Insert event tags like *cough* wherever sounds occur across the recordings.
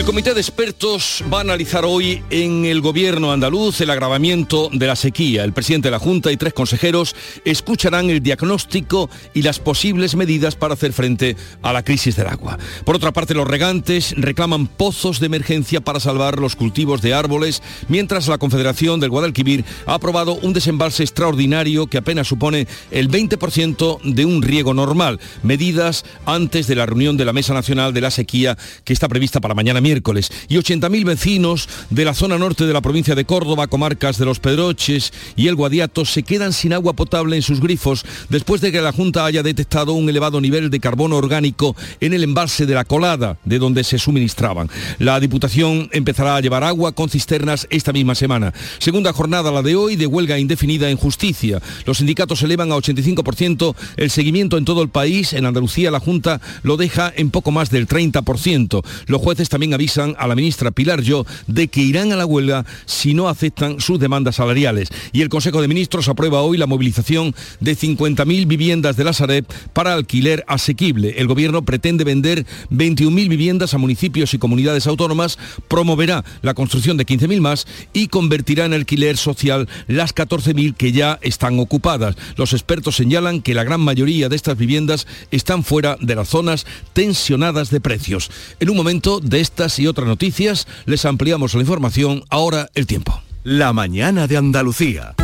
El comité de expertos va a analizar hoy en el gobierno andaluz el agravamiento de la sequía. El presidente de la Junta y tres consejeros escucharán el diagnóstico y las posibles medidas para hacer frente a la crisis del agua. Por otra parte, los regantes reclaman pozos de emergencia para salvar los cultivos de árboles, mientras la Confederación del Guadalquivir ha aprobado un desembalse extraordinario que apenas supone el 20% de un riego normal. Medidas antes de la reunión de la Mesa Nacional de la Sequía que está prevista para mañana miércoles. Y 80.000 vecinos de la zona norte de la provincia de Córdoba, comarcas de Los Pedroches y el Guadiato, se quedan sin agua potable en sus grifos después de que la Junta haya detectado un elevado nivel de carbono orgánico en el embalse de la colada, de donde se suministraban. La Diputación empezará a llevar agua con cisternas esta misma semana. Segunda jornada la de hoy de huelga indefinida en justicia. Los sindicatos elevan a 85% el seguimiento en todo el país. En Andalucía la Junta lo deja en poco más del 30%. Los jueces también avisan a la ministra Pilar Yo de que irán a la huelga si no aceptan sus demandas salariales. Y el Consejo de Ministros aprueba hoy la movilización de 50.000 viviendas de la Sareb para alquiler asequible. El Gobierno pretende vender 21.000 viviendas a municipios y comunidades autónomas, promoverá la construcción de 15.000 más y convertirá en alquiler social las 14.000 que ya están ocupadas. Los expertos señalan que la gran mayoría de estas viviendas están fuera de las zonas tensionadas de precios. En un momento de estas y otras noticias les ampliamos la información. Ahora el tiempo. La mañana de Andalucía.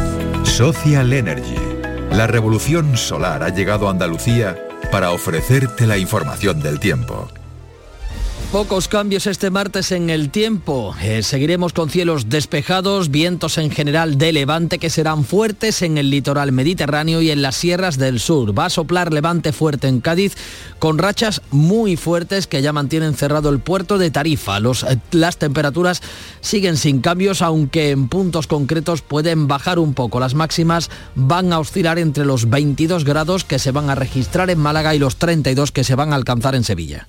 Social Energy. La revolución solar ha llegado a Andalucía para ofrecerte la información del tiempo. Pocos cambios este martes en el tiempo. Eh, seguiremos con cielos despejados, vientos en general de levante que serán fuertes en el litoral mediterráneo y en las sierras del sur. Va a soplar levante fuerte en Cádiz con rachas muy fuertes que ya mantienen cerrado el puerto de Tarifa. Eh, las temperaturas siguen sin cambios, aunque en puntos concretos pueden bajar un poco. Las máximas van a oscilar entre los 22 grados que se van a registrar en Málaga y los 32 que se van a alcanzar en Sevilla.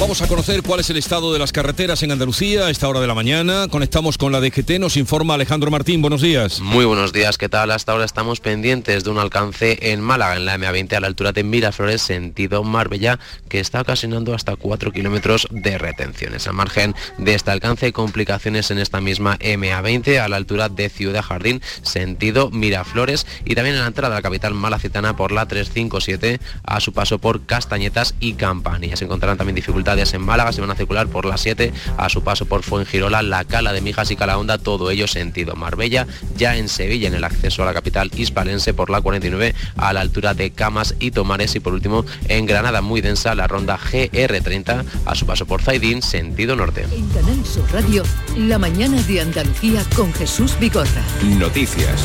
Vamos a conocer cuál es el estado de las carreteras en Andalucía a esta hora de la mañana. Conectamos con la DGT, nos informa Alejandro Martín. Buenos días. Muy buenos días, ¿qué tal? Hasta ahora estamos pendientes de un alcance en Málaga, en la MA20, a la altura de Miraflores, sentido Marbella, que está ocasionando hasta 4 kilómetros de retenciones. Al margen de este alcance, complicaciones en esta misma MA20, a la altura de Ciudad Jardín, sentido Miraflores, y también en la entrada a la capital malacitana por la 357, a su paso por Castañetas y Campanilla. Se encontrarán también dificultades en Málaga, se van a circular por la 7 a su paso por Fuengirola, la Cala de Mijas y Calahonda, todo ello sentido Marbella, ya en Sevilla en el acceso a la capital hispalense por la 49 a la altura de Camas y Tomares y por último en Granada muy densa la ronda GR30 a su paso por Zaidín, sentido norte. En Canal Sur Radio, la mañana de Andalucía con Jesús Bigorra. Noticias.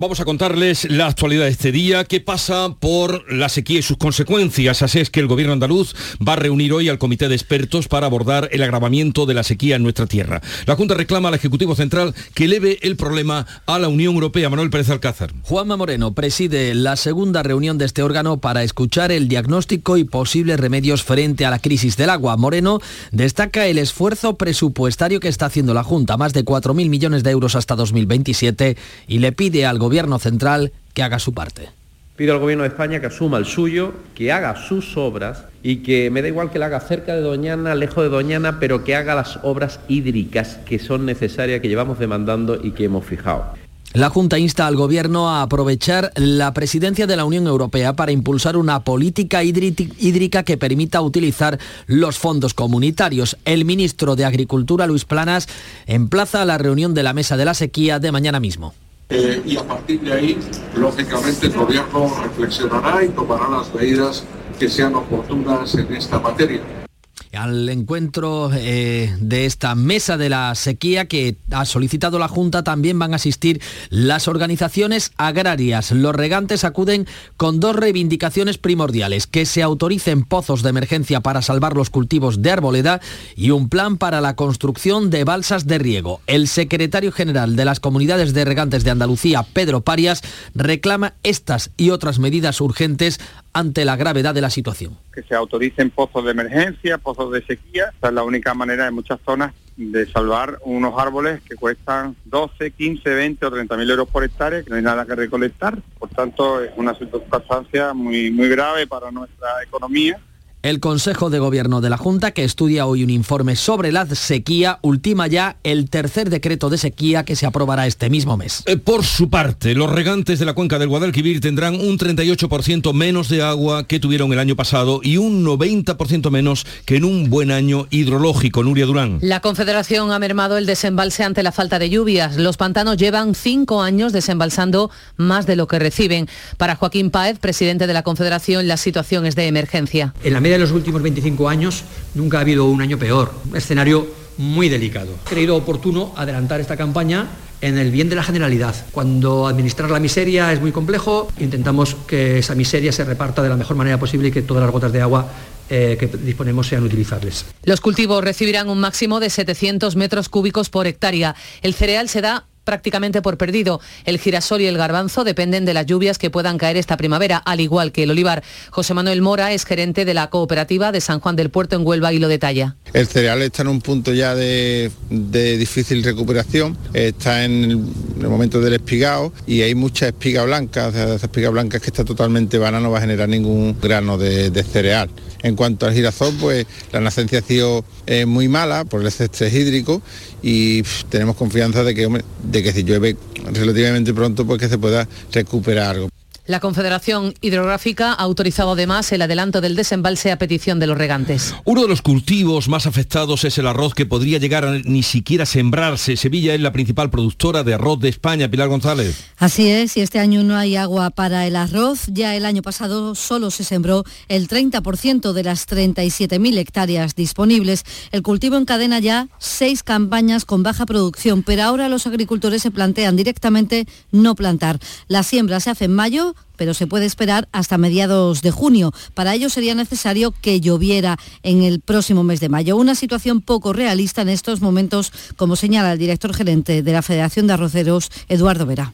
Vamos a contarles la actualidad de este día, qué pasa por la sequía y sus consecuencias. Así es que el gobierno andaluz va a reunir hoy al comité de expertos para abordar el agravamiento de la sequía en nuestra tierra. La Junta reclama al Ejecutivo Central que eleve el problema a la Unión Europea. Manuel Pérez Alcázar. Juanma Moreno preside la segunda reunión de este órgano para escuchar el diagnóstico y posibles remedios frente a la crisis del agua. Moreno destaca el esfuerzo presupuestario que está haciendo la Junta, más de 4.000 millones de euros hasta 2027, y le pide al gobierno gobierno central que haga su parte. Pido al Gobierno de España que asuma el suyo, que haga sus obras y que me da igual que la haga cerca de Doñana, lejos de Doñana, pero que haga las obras hídricas que son necesarias, que llevamos demandando y que hemos fijado. La Junta insta al Gobierno a aprovechar la presidencia de la Unión Europea para impulsar una política hídrica que permita utilizar los fondos comunitarios. El ministro de Agricultura, Luis Planas, emplaza a la reunión de la Mesa de la Sequía de mañana mismo. Eh, y a partir de ahí, lógicamente, el gobierno reflexionará y tomará las medidas que sean oportunas en esta materia al encuentro eh, de esta mesa de la sequía que ha solicitado la Junta también van a asistir las organizaciones agrarias. Los regantes acuden con dos reivindicaciones primordiales, que se autoricen pozos de emergencia para salvar los cultivos de arboleda y un plan para la construcción de balsas de riego. El secretario general de las comunidades de regantes de Andalucía, Pedro Parias, reclama estas y otras medidas urgentes ante la gravedad de la situación. Que se autoricen pozos de emergencia, pozos de sequía, esa es la única manera en muchas zonas de salvar unos árboles que cuestan 12, 15, 20 o 30 mil euros por hectárea, que no hay nada que recolectar. Por tanto, es una circunstancia muy, muy grave para nuestra economía el Consejo de Gobierno de la Junta, que estudia hoy un informe sobre la sequía, ultima ya el tercer decreto de sequía que se aprobará este mismo mes. Eh, por su parte, los regantes de la cuenca del Guadalquivir tendrán un 38% menos de agua que tuvieron el año pasado y un 90% menos que en un buen año hidrológico. Nuria Durán. La Confederación ha mermado el desembalse ante la falta de lluvias. Los pantanos llevan cinco años desembalsando más de lo que reciben. Para Joaquín Páez, presidente de la Confederación, la situación es de emergencia de los últimos 25 años nunca ha habido un año peor, un escenario muy delicado. He creído oportuno adelantar esta campaña en el bien de la generalidad. Cuando administrar la miseria es muy complejo, intentamos que esa miseria se reparta de la mejor manera posible y que todas las gotas de agua eh, que disponemos sean utilizables. Los cultivos recibirán un máximo de 700 metros cúbicos por hectárea. El cereal se da prácticamente por perdido. El girasol y el garbanzo dependen de las lluvias que puedan caer esta primavera, al igual que el olivar. José Manuel Mora es gerente de la cooperativa de San Juan del Puerto en Huelva y lo detalla. El cereal está en un punto ya de, difícil recuperación, está en el, momento del espigado y hay mucha espiga blanca, esa espiga blanca que está totalmente vana, no va a generar ningún grano de, cereal. En cuanto al girasol, pues la nacencia ha sido eh, muy mala por el estrés hídrico y tenemos confianza de que, de que si llueve relativamente pronto, pues que se pueda recuperar algo. La Confederación Hidrográfica ha autorizado además el adelanto del desembalse a petición de los regantes. Uno de los cultivos más afectados es el arroz que podría llegar a ni siquiera sembrarse. Sevilla es la principal productora de arroz de España. Pilar González. Así es, y este año no hay agua para el arroz. Ya el año pasado solo se sembró el 30% de las 37.000 hectáreas disponibles. El cultivo encadena ya seis campañas con baja producción, pero ahora los agricultores se plantean directamente no plantar. La siembra se hace en mayo pero se puede esperar hasta mediados de junio. Para ello sería necesario que lloviera en el próximo mes de mayo. Una situación poco realista en estos momentos, como señala el director gerente de la Federación de Arroceros, Eduardo Vera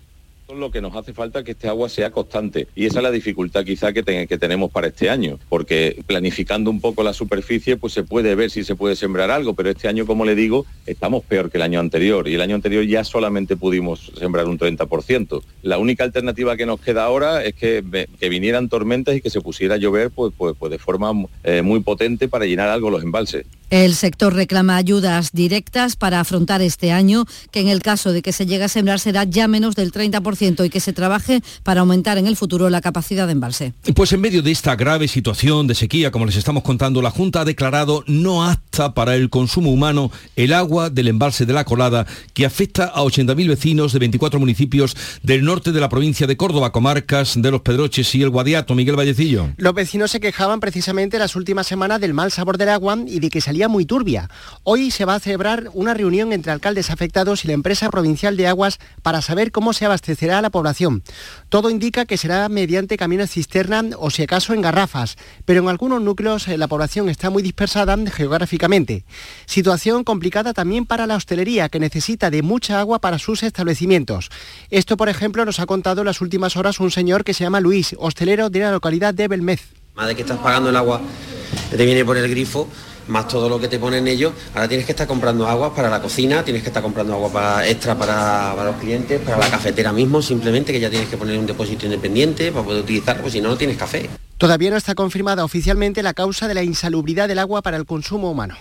lo que nos hace falta que este agua sea constante y esa es la dificultad quizá que, que, tenemos para este año, porque planificando un poco la superficie pues se puede ver si se puede sembrar algo, pero este año como le digo estamos peor que el año anterior y el año anterior ya solamente pudimos sembrar un 30%. La única alternativa que nos queda ahora es que, que vinieran tormentas y que se pusiera a llover pues, pues, pues de forma eh, muy potente para llenar algo los embalses. El sector reclama ayudas directas para afrontar este año, que en el caso de que se llegue a sembrar será ya menos del 30% y que se trabaje para aumentar en el futuro la capacidad de embalse. Pues en medio de esta grave situación de sequía, como les estamos contando, la Junta ha declarado no apta para el consumo humano el agua del embalse de la Colada, que afecta a 80.000 vecinos de 24 municipios del norte de la provincia de Córdoba, comarcas de Los Pedroches y el Guadiato. Miguel Vallecillo. Los vecinos se quejaban precisamente las últimas semanas del mal sabor del agua y de que salía muy turbia. Hoy se va a celebrar una reunión entre alcaldes afectados y la empresa provincial de aguas para saber cómo se abastecerá a la población. Todo indica que será mediante camiones cisterna o si acaso en garrafas, pero en algunos núcleos eh, la población está muy dispersada geográficamente. Situación complicada también para la hostelería, que necesita de mucha agua para sus establecimientos. Esto, por ejemplo, nos ha contado en las últimas horas un señor que se llama Luis, hostelero de la localidad de Belmez. Madre que estás pagando el agua, te viene por el grifo más todo lo que te ponen ellos, ahora tienes que estar comprando agua para la cocina, tienes que estar comprando agua para, extra para, para los clientes, para la cafetera mismo, simplemente que ya tienes que poner un depósito independiente para poder utilizarlo, pues si no, no tienes café. Todavía no está confirmada oficialmente la causa de la insalubridad del agua para el consumo humano.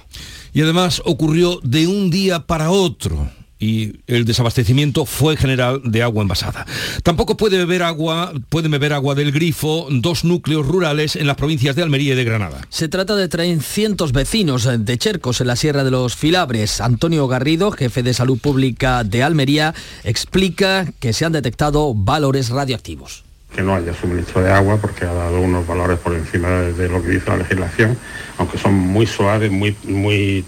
Y además ocurrió de un día para otro y el desabastecimiento fue general de agua envasada. Tampoco puede beber agua, pueden beber agua del grifo dos núcleos rurales en las provincias de Almería y de Granada. Se trata de 300 vecinos de Chercos en la Sierra de los Filabres. Antonio Garrido, jefe de Salud Pública de Almería, explica que se han detectado valores radioactivos que no haya suministro de agua porque ha dado unos valores por encima de, lo que dice la legislación, aunque son muy suaves, muy, muy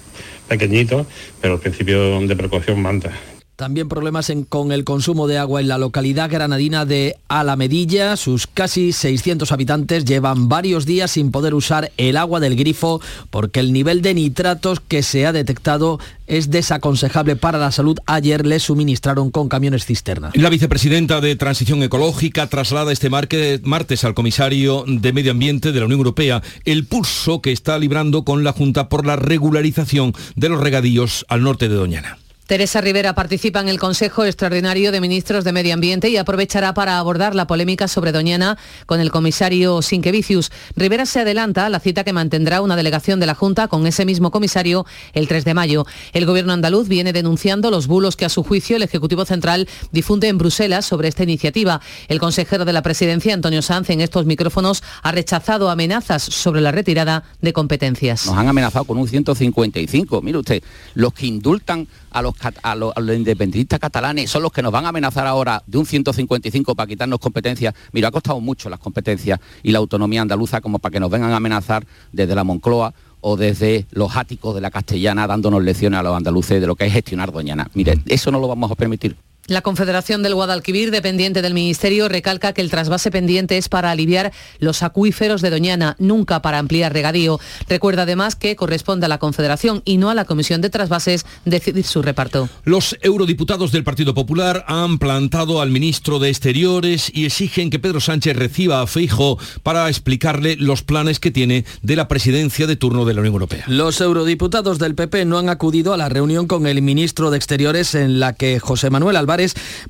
pequeñitos, pero el principio de precaución manda. También problemas con el consumo de agua en la localidad granadina de Alamedilla. Sus casi 600 habitantes llevan varios días sin poder usar el agua del grifo porque el nivel de nitratos que se ha detectado es desaconsejable para la salud. Ayer les suministraron con camiones cisterna. La vicepresidenta de Transición Ecológica traslada este martes al comisario de Medio Ambiente de la Unión Europea el pulso que está librando con la Junta por la regularización de los regadíos al norte de Doñana. Teresa Rivera participa en el Consejo Extraordinario de Ministros de Medio Ambiente y aprovechará para abordar la polémica sobre Doñana con el comisario Sinquevicius. Rivera se adelanta a la cita que mantendrá una delegación de la Junta con ese mismo comisario el 3 de mayo. El gobierno andaluz viene denunciando los bulos que a su juicio el Ejecutivo Central difunde en Bruselas sobre esta iniciativa. El consejero de la presidencia, Antonio Sanz, en estos micrófonos ha rechazado amenazas sobre la retirada de competencias. Nos han amenazado con un 155. Mire usted, los que indultan a los, a los, independentistas catalanes son los que nos van a amenazar ahora de un 155 para quitarnos competencias. Mira, ha costado mucho las competencias y la autonomía andaluza como para que nos vengan a amenazar desde la Moncloa o desde los áticos de la castellana dándonos lecciones a los andaluces de lo que es gestionar Doñana. Mire, eso no lo vamos a permitir. La Confederación del Guadalquivir, dependiente del Ministerio, recalca que el trasvase pendiente es para aliviar los acuíferos de Doñana, nunca para ampliar regadío. Recuerda además que corresponde a la Confederación y no a la Comisión de Trasvases decidir su reparto. Los eurodiputados del Partido Popular han plantado al ministro de Exteriores y exigen que Pedro Sánchez reciba a Feijo para explicarle los planes que tiene de la presidencia de turno de la Unión Europea. Los eurodiputados del PP no han acudido a la reunión con el ministro de Exteriores en la que José Manuel Álvarez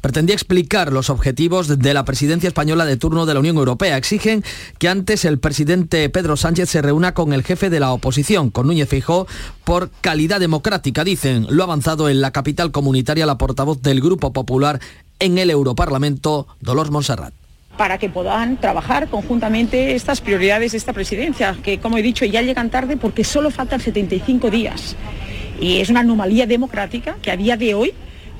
pretendía explicar los objetivos de la presidencia española de turno de la Unión Europea. Exigen que antes el presidente Pedro Sánchez se reúna con el jefe de la oposición, con Núñez Fijó, por calidad democrática, dicen. Lo avanzado en la capital comunitaria la portavoz del Grupo Popular en el Europarlamento, Dolores Monserrat para que puedan trabajar conjuntamente estas prioridades de esta presidencia, que como he dicho ya llegan tarde porque solo faltan 75 días. Y es una anomalía democrática que a día de hoy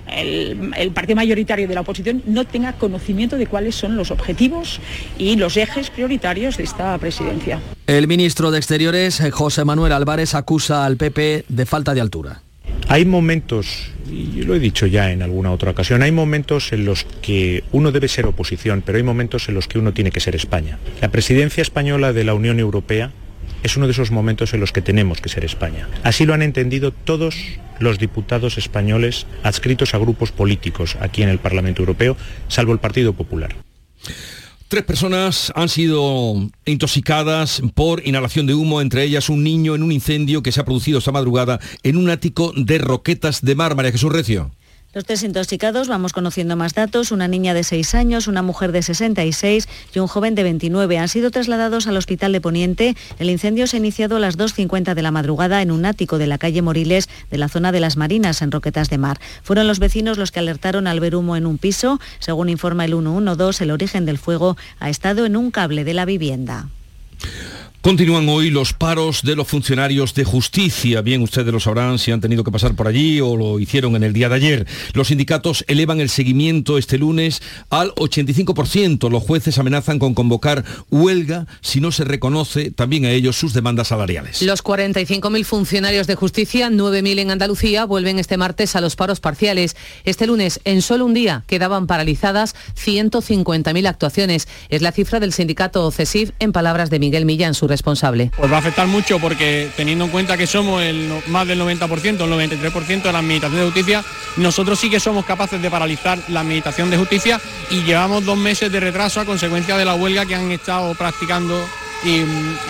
el, partido mayoritario de la oposición no tenga conocimiento de cuáles son los objetivos y los ejes prioritarios de esta presidencia. El ministro de Exteriores, José Manuel Álvarez, acusa al PP de falta de altura. Hay momentos, y lo he dicho ya en alguna otra ocasión, hay momentos en los que uno debe ser oposición, pero hay momentos en los que uno tiene que ser España. La presidencia española de la Unión Europea es uno de esos momentos en los que tenemos que ser España. Así lo han entendido todos los diputados españoles adscritos a grupos políticos aquí en el Parlamento Europeo, salvo el Partido Popular. Tres personas han sido intoxicadas por inhalación de humo, entre ellas un niño en un incendio que se ha producido esta madrugada en un ático de Roquetas de Mar. María Jesús Recio. Los tres intoxicados, vamos conociendo más datos, una niña de 6 años, una mujer de 66 y un joven de 29 han sido trasladados al Hospital de Poniente. El incendio se ha iniciado a las 2.50 de la madrugada en un ático de la calle Moriles de la zona de las Marinas en Roquetas de Mar. Fueron los vecinos los que alertaron al ver humo en un piso. Según informa el 112, el origen del fuego ha estado en un cable de la vivienda. Continúan hoy los paros de los funcionarios de justicia. Bien, ustedes lo sabrán si han tenido que pasar por allí o lo hicieron en el día de ayer. Los sindicatos elevan el seguimiento este lunes al 85%. Los jueces amenazan con convocar huelga si no se reconoce también a ellos sus demandas salariales. Los 45.000 funcionarios de justicia, 9.000 en Andalucía, vuelven este martes a los paros parciales. Este lunes, en solo un día, quedaban paralizadas 150.000 actuaciones. Es la cifra del sindicato CESIF en palabras de Miguel Millán, su Pues va a afectar mucho porque teniendo en cuenta que somos el, más del 90%, el 93% de la Administración de Justicia, nosotros sí que somos capaces de paralizar la Administración de Justicia y llevamos dos meses de retraso a consecuencia de la huelga que han estado practicando y,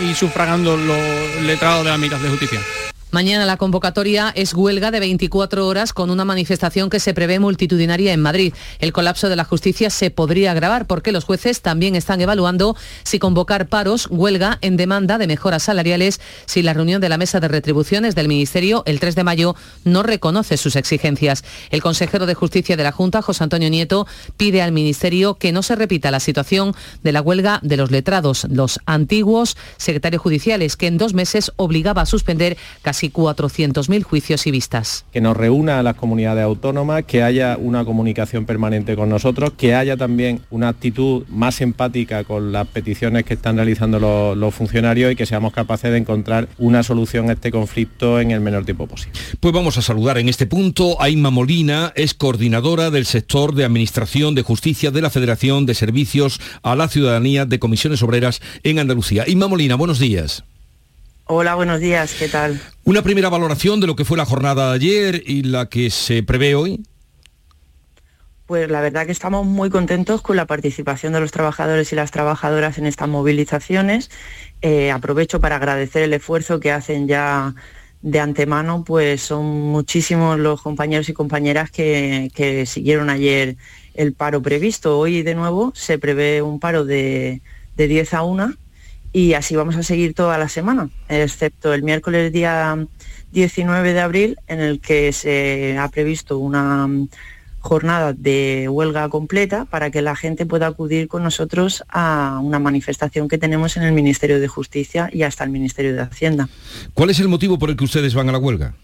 y sufragando los letrados de la Administración de Justicia. Mañana la convocatoria es huelga de 24 horas con una manifestación que se prevé multitudinaria en Madrid. El colapso de la justicia se podría agravar porque los jueces también están evaluando si convocar paros, huelga en demanda de mejoras salariales si la reunión de la mesa de retribuciones del Ministerio el 3 de mayo no reconoce sus exigencias. El consejero de Justicia de la Junta, José Antonio Nieto, pide al Ministerio que no se repita la situación de la huelga de los letrados, los antiguos secretarios judiciales, que en dos meses obligaba a suspender casi casi 400.000 juicios y vistas. Que nos reúna a las comunidades autónomas, que haya una comunicación permanente con nosotros, que haya también una actitud más empática con las peticiones que están realizando los, los funcionarios y que seamos capaces de encontrar una solución a este conflicto en el menor tiempo posible. Pues vamos a saludar en este punto a Inma Molina, es coordinadora del sector de Administración de Justicia de la Federación de Servicios a la Ciudadanía de Comisiones Obreras en Andalucía. Inma Molina, buenos días. Hola, buenos días, ¿qué tal? Una primera valoración de lo que fue la jornada de ayer y la que se prevé hoy. Pues la verdad que estamos muy contentos con la participación de los trabajadores y las trabajadoras en estas movilizaciones. Eh, aprovecho para agradecer el esfuerzo que hacen ya de antemano, pues son muchísimos los compañeros y compañeras que, que siguieron ayer el paro previsto. Hoy de nuevo se prevé un paro de, de 10 a 1 y así vamos a seguir toda la semana, excepto el miércoles día 19 de abril, en el que se ha previsto una jornada de huelga completa para que la gente pueda acudir con nosotros a una manifestación que tenemos en el Ministerio de Justicia y hasta el Ministerio de Hacienda. ¿Cuál es el motivo por el que ustedes van a la huelga?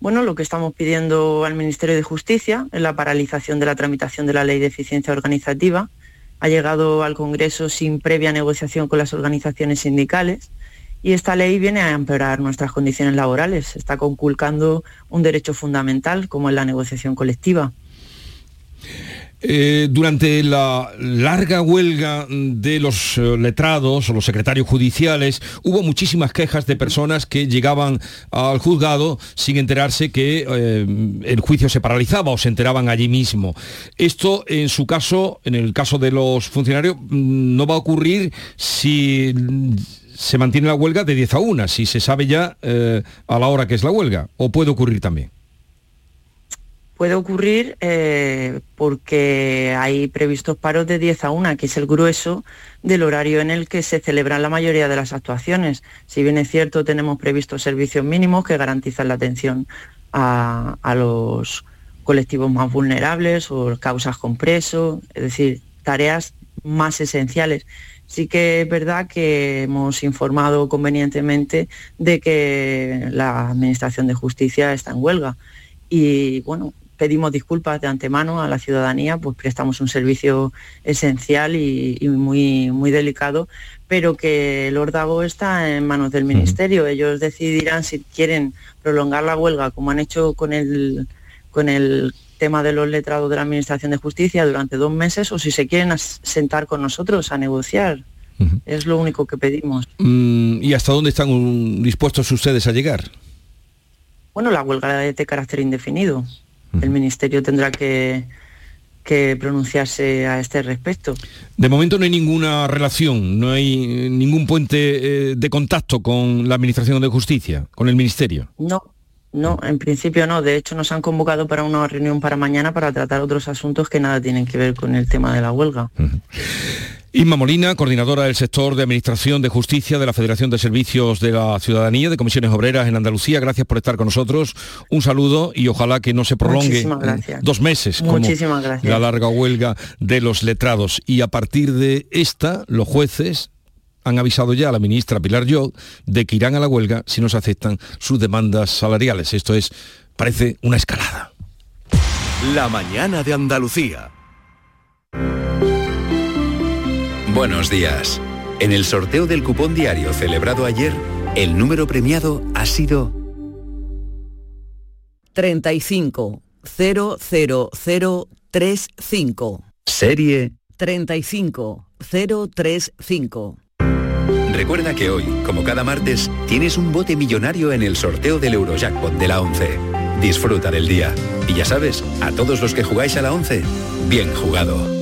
Bueno, lo que estamos pidiendo al Ministerio de Justicia es la paralización de la tramitación de la Ley de Eficiencia Organizativa, ha llegado al Congreso sin previa negociación con las organizaciones sindicales y esta ley viene a empeorar nuestras condiciones laborales. Está conculcando un derecho fundamental como es la negociación colectiva. Eh, durante la larga huelga de los eh, letrados o los secretarios judiciales hubo muchísimas quejas de personas que llegaban al juzgado sin enterarse que eh, el juicio se paralizaba o se enteraban allí mismo. Esto en su caso, en el caso de los funcionarios, mm, no va a ocurrir si se mantiene la huelga de 10 a 1, si se sabe ya a la hora que es la huelga, o puede ocurrir también puede ocurrir eh, porque hay previstos paros de 10 a 1, que es el grueso del horario en el que se celebran la mayoría de las actuaciones. Si bien es cierto, tenemos previstos servicios mínimos que garantizan la atención a, los colectivos más vulnerables o causas con preso, es decir, tareas más esenciales. Sí que es verdad que hemos informado convenientemente de que la Administración de Justicia está en huelga. Y bueno, pedimos disculpas de antemano a la ciudadanía, pues prestamos un servicio esencial y, muy, muy delicado, pero que el órdago está en manos del Ministerio. Ellos decidirán si quieren prolongar la huelga, como han hecho con el, con el tema de los letrados de la Administración de Justicia durante dos meses, o si se quieren sentar con nosotros a negociar. Es lo único que pedimos. Mm, ¿Y hasta dónde están dispuestos ustedes a llegar? Bueno, la huelga es de carácter indefinido el Ministerio tendrá que, pronunciarse a este respecto. De momento no hay ninguna relación, no hay ningún puente eh, de contacto con la Administración de Justicia, con el Ministerio. No, no, en principio no. De hecho, nos han convocado para una reunión para mañana para tratar otros asuntos que nada tienen que ver con el tema de la huelga. Inma Molina, coordinadora del sector de Administración de Justicia de la Federación de Servicios de la Ciudadanía de Comisiones Obreras en Andalucía, gracias por estar con nosotros. Un saludo y ojalá que no se prolongue dos meses como la larga huelga de los letrados. Y a partir de esta, los jueces han avisado ya a la ministra Pilar Yo de que irán a la huelga si no se aceptan sus demandas salariales. Esto es, parece una escalada. La mañana de Andalucía. Buenos días. En el sorteo del cupón diario celebrado ayer, el número premiado ha sido 35 00035. Serie 35 035. Recuerda que hoy, como cada martes, tienes un bote millonario en el sorteo del Eurojackpot de la 11. Disfruta del día. Y ya sabes, a todos los que jugáis a la 11, bien jugado.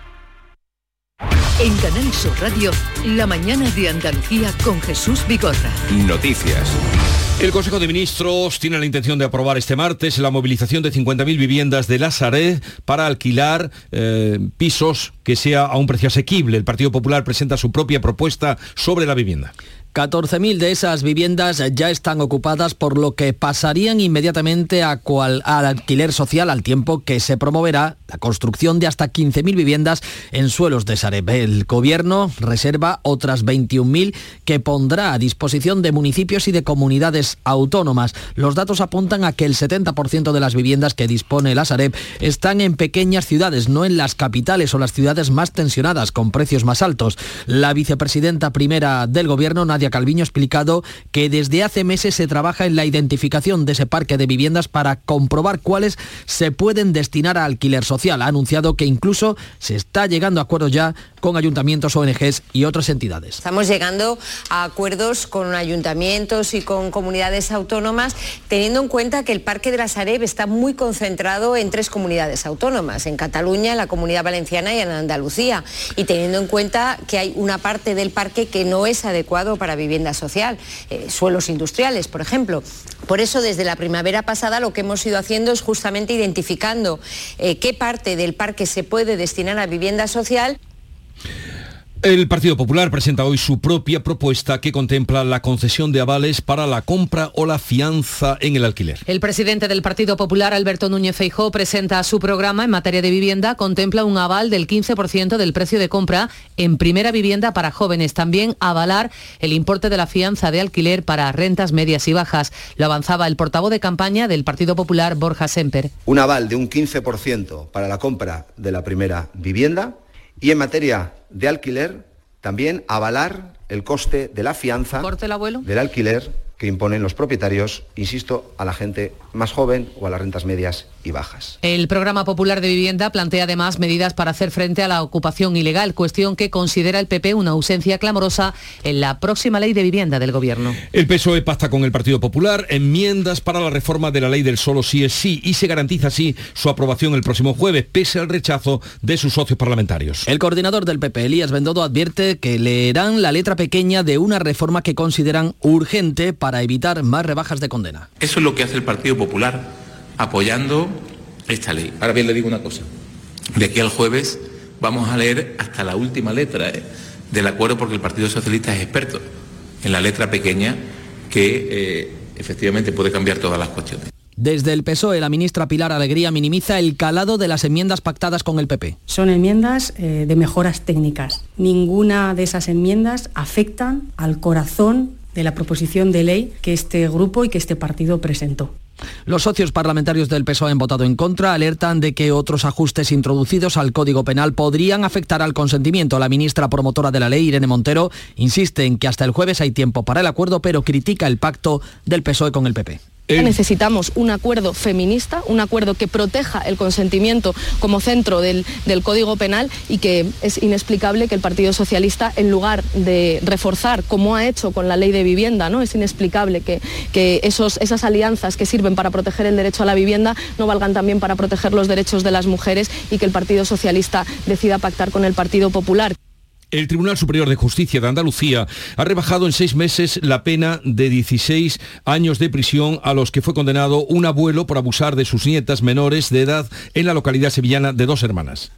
En Canal Sur Radio, la mañana de Andalucía con Jesús Vigorra. Noticias. El Consejo de Ministros tiene la intención de aprobar este martes la movilización de 50.000 viviendas de la Sareb para alquilar eh, pisos que sea a un precio asequible. El Partido Popular presenta su propia propuesta sobre la vivienda. 14.000 de esas viviendas ya están ocupadas, por lo que pasarían inmediatamente a cual, al alquiler social al tiempo que se promoverá la construcción de hasta 15.000 viviendas en suelos de Sareb. El gobierno reserva otras 21.000 que pondrá a disposición de municipios y de comunidades autónomas. Los datos apuntan a que el 70% de las viviendas que dispone la Sareb están en pequeñas ciudades, no en las capitales o las ciudades más tensionadas con precios más altos. La vicepresidenta primera del gobierno, Nadia Calviño ha explicado que desde hace meses se trabaja en la identificación de ese parque de viviendas para comprobar cuáles se pueden destinar a alquiler social. Ha anunciado que incluso se está llegando a acuerdos ya con ayuntamientos, ONGs y otras entidades. Estamos llegando a acuerdos con ayuntamientos y con comunidades autónomas, teniendo en cuenta que el Parque de la Sareb está muy concentrado en tres comunidades autónomas, en Cataluña, en la Comunidad Valenciana y en Andalucía, y teniendo en cuenta que hay una parte del parque que no es adecuado para vivienda social, eh, suelos industriales, por ejemplo. Por eso, desde la primavera pasada, lo que hemos ido haciendo es justamente identificando eh, qué parte del parque se puede destinar a vivienda social. El Partido Popular presenta hoy su propia propuesta que contempla la concesión de avales para la compra o la fianza en el alquiler. El presidente del Partido Popular, Alberto Núñez Feijó, presenta su programa en materia de vivienda, contempla un aval del 15% del precio de compra en primera vivienda para jóvenes, también avalar el importe de la fianza de alquiler para rentas medias y bajas. Lo avanzaba el portavoz de campaña del Partido Popular, Borja Semper. Un aval de un 15% para la compra de la primera vivienda y en materia de alquiler, también avalar el coste de la fianza del alquiler que imponen los propietarios, insisto, a la gente más joven o a las rentas medias y bajas. El programa popular de vivienda plantea además medidas para hacer frente a la ocupación ilegal, cuestión que considera el PP una ausencia clamorosa en la próxima ley de vivienda del Gobierno. El PSOE pacta con el Partido Popular enmiendas para la reforma de la ley del solo sí es sí y se garantiza así su aprobación el próximo jueves, pese al rechazo de sus socios parlamentarios. El coordinador del PP, Elías Bendodo, advierte que leerán la letra pequeña de una reforma que consideran urgente para para evitar más rebajas de condena. Eso es lo que hace el Partido Popular apoyando esta ley. Ahora bien le digo una cosa. De aquí al jueves vamos a leer hasta la última letra ¿eh? del acuerdo porque el Partido Socialista es experto en la letra pequeña que eh, efectivamente puede cambiar todas las cuestiones. Desde el PSOE, la ministra Pilar Alegría minimiza el calado de las enmiendas pactadas con el PP. Son enmiendas eh, de mejoras técnicas. Ninguna de esas enmiendas afectan al corazón de la proposición de ley que este grupo y que este partido presentó. Los socios parlamentarios del PSOE han votado en contra, alertan de que otros ajustes introducidos al Código Penal podrían afectar al consentimiento. La ministra promotora de la ley, Irene Montero, insiste en que hasta el jueves hay tiempo para el acuerdo, pero critica el pacto del PSOE con el PP. Necesitamos un acuerdo feminista, un acuerdo que proteja el consentimiento como centro del, Código Penal y que es inexplicable que el Partido Socialista, en lugar de reforzar, como ha hecho con la ley de vivienda, ¿no? es inexplicable que, que esos, esas alianzas que sirven para proteger el derecho a la vivienda no valgan también para proteger los derechos de las mujeres y que el Partido Socialista decida pactar con el Partido Popular. El Tribunal Superior de Justicia de Andalucía ha rebajado en seis meses la pena de 16 años de prisión a los que fue condenado un abuelo por abusar de sus nietas menores de edad en la localidad sevillana de dos hermanas.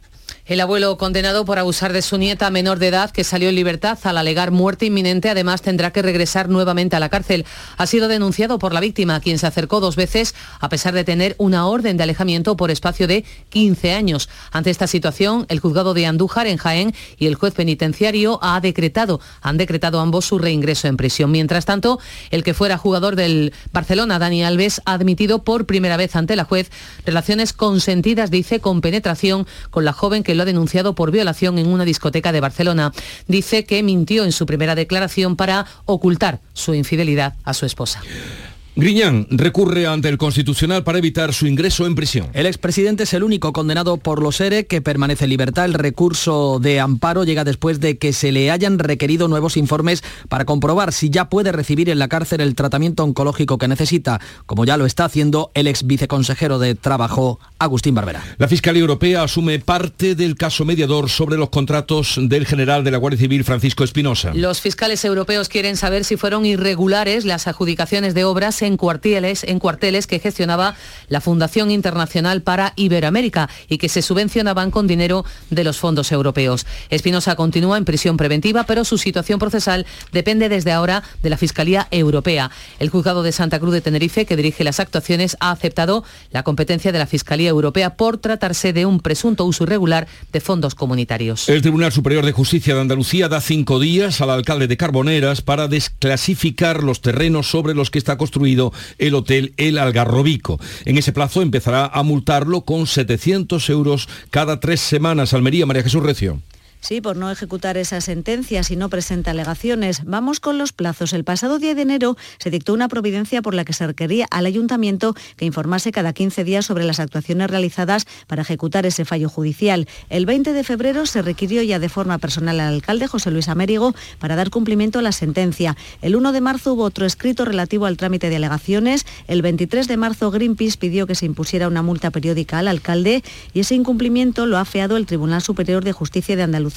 El abuelo condenado por abusar de su nieta menor de edad que salió en libertad al alegar muerte inminente además tendrá que regresar nuevamente a la cárcel. Ha sido denunciado por la víctima, quien se acercó dos veces a pesar de tener una orden de alejamiento por espacio de 15 años. Ante esta situación, el juzgado de Andújar en Jaén y el juez penitenciario ha decretado, han decretado ambos su reingreso en prisión. Mientras tanto, el que fuera jugador del Barcelona, Dani Alves, ha admitido por primera vez ante la juez relaciones consentidas, dice, con penetración con la joven que lo ha denunciado por violación en una discoteca de Barcelona. Dice que mintió en su primera declaración para ocultar su infidelidad a su esposa. Griñán recurre ante el Constitucional para evitar su ingreso en prisión. El expresidente es el único condenado por los ERE que permanece en libertad. El recurso de amparo llega después de que se le hayan requerido nuevos informes para comprobar si ya puede recibir en la cárcel el tratamiento oncológico que necesita, como ya lo está haciendo el ex viceconsejero de Trabajo, Agustín Barbera. La Fiscalía Europea asume parte del caso mediador sobre los contratos del general de la Guardia Civil, Francisco Espinosa. Los fiscales europeos quieren saber si fueron irregulares las adjudicaciones de obras en cuarteles, en cuarteles que gestionaba la Fundación Internacional para Iberoamérica y que se subvencionaban con dinero de los fondos europeos. Espinosa continúa en prisión preventiva, pero su situación procesal depende desde ahora de la Fiscalía Europea. El juzgado de Santa Cruz de Tenerife, que dirige las actuaciones, ha aceptado la competencia de la Fiscalía Europea por tratarse de un presunto uso irregular de fondos comunitarios. El Tribunal Superior de Justicia de Andalucía da cinco días al alcalde de Carboneras para desclasificar los terrenos sobre los que está construido el hotel El Algarrobico. En ese plazo empezará a multarlo con 700 euros cada tres semanas. Almería, María Jesús Recio. Sí, por no ejecutar esa sentencia si no presenta alegaciones. Vamos con los plazos. El pasado 10 de enero se dictó una providencia por la que se requería al ayuntamiento que informase cada 15 días sobre las actuaciones realizadas para ejecutar ese fallo judicial. El 20 de febrero se requirió ya de forma personal al alcalde José Luis Amérigo para dar cumplimiento a la sentencia. El 1 de marzo hubo otro escrito relativo al trámite de alegaciones. El 23 de marzo Greenpeace pidió que se impusiera una multa periódica al alcalde y ese incumplimiento lo ha feado el Tribunal Superior de Justicia de Andalucía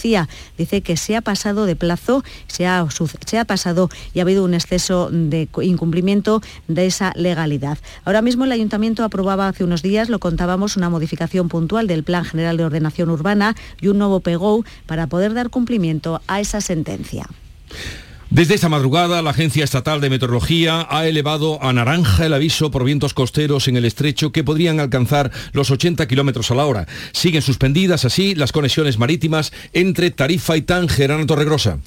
Dice que se ha pasado de plazo, se ha, se ha pasado y ha habido un exceso de incumplimiento de esa legalidad. Ahora mismo el Ayuntamiento aprobaba hace unos días, lo contábamos, una modificación puntual del Plan General de Ordenación Urbana y un nuevo PEGO para poder dar cumplimiento a esa sentencia. Desde esta madrugada, la Agencia Estatal de Meteorología ha elevado a naranja el aviso por vientos costeros en el estrecho que podrían alcanzar los 80 kilómetros a la hora. Siguen suspendidas así las conexiones marítimas entre Tarifa y Tánger, Ana Torregrosa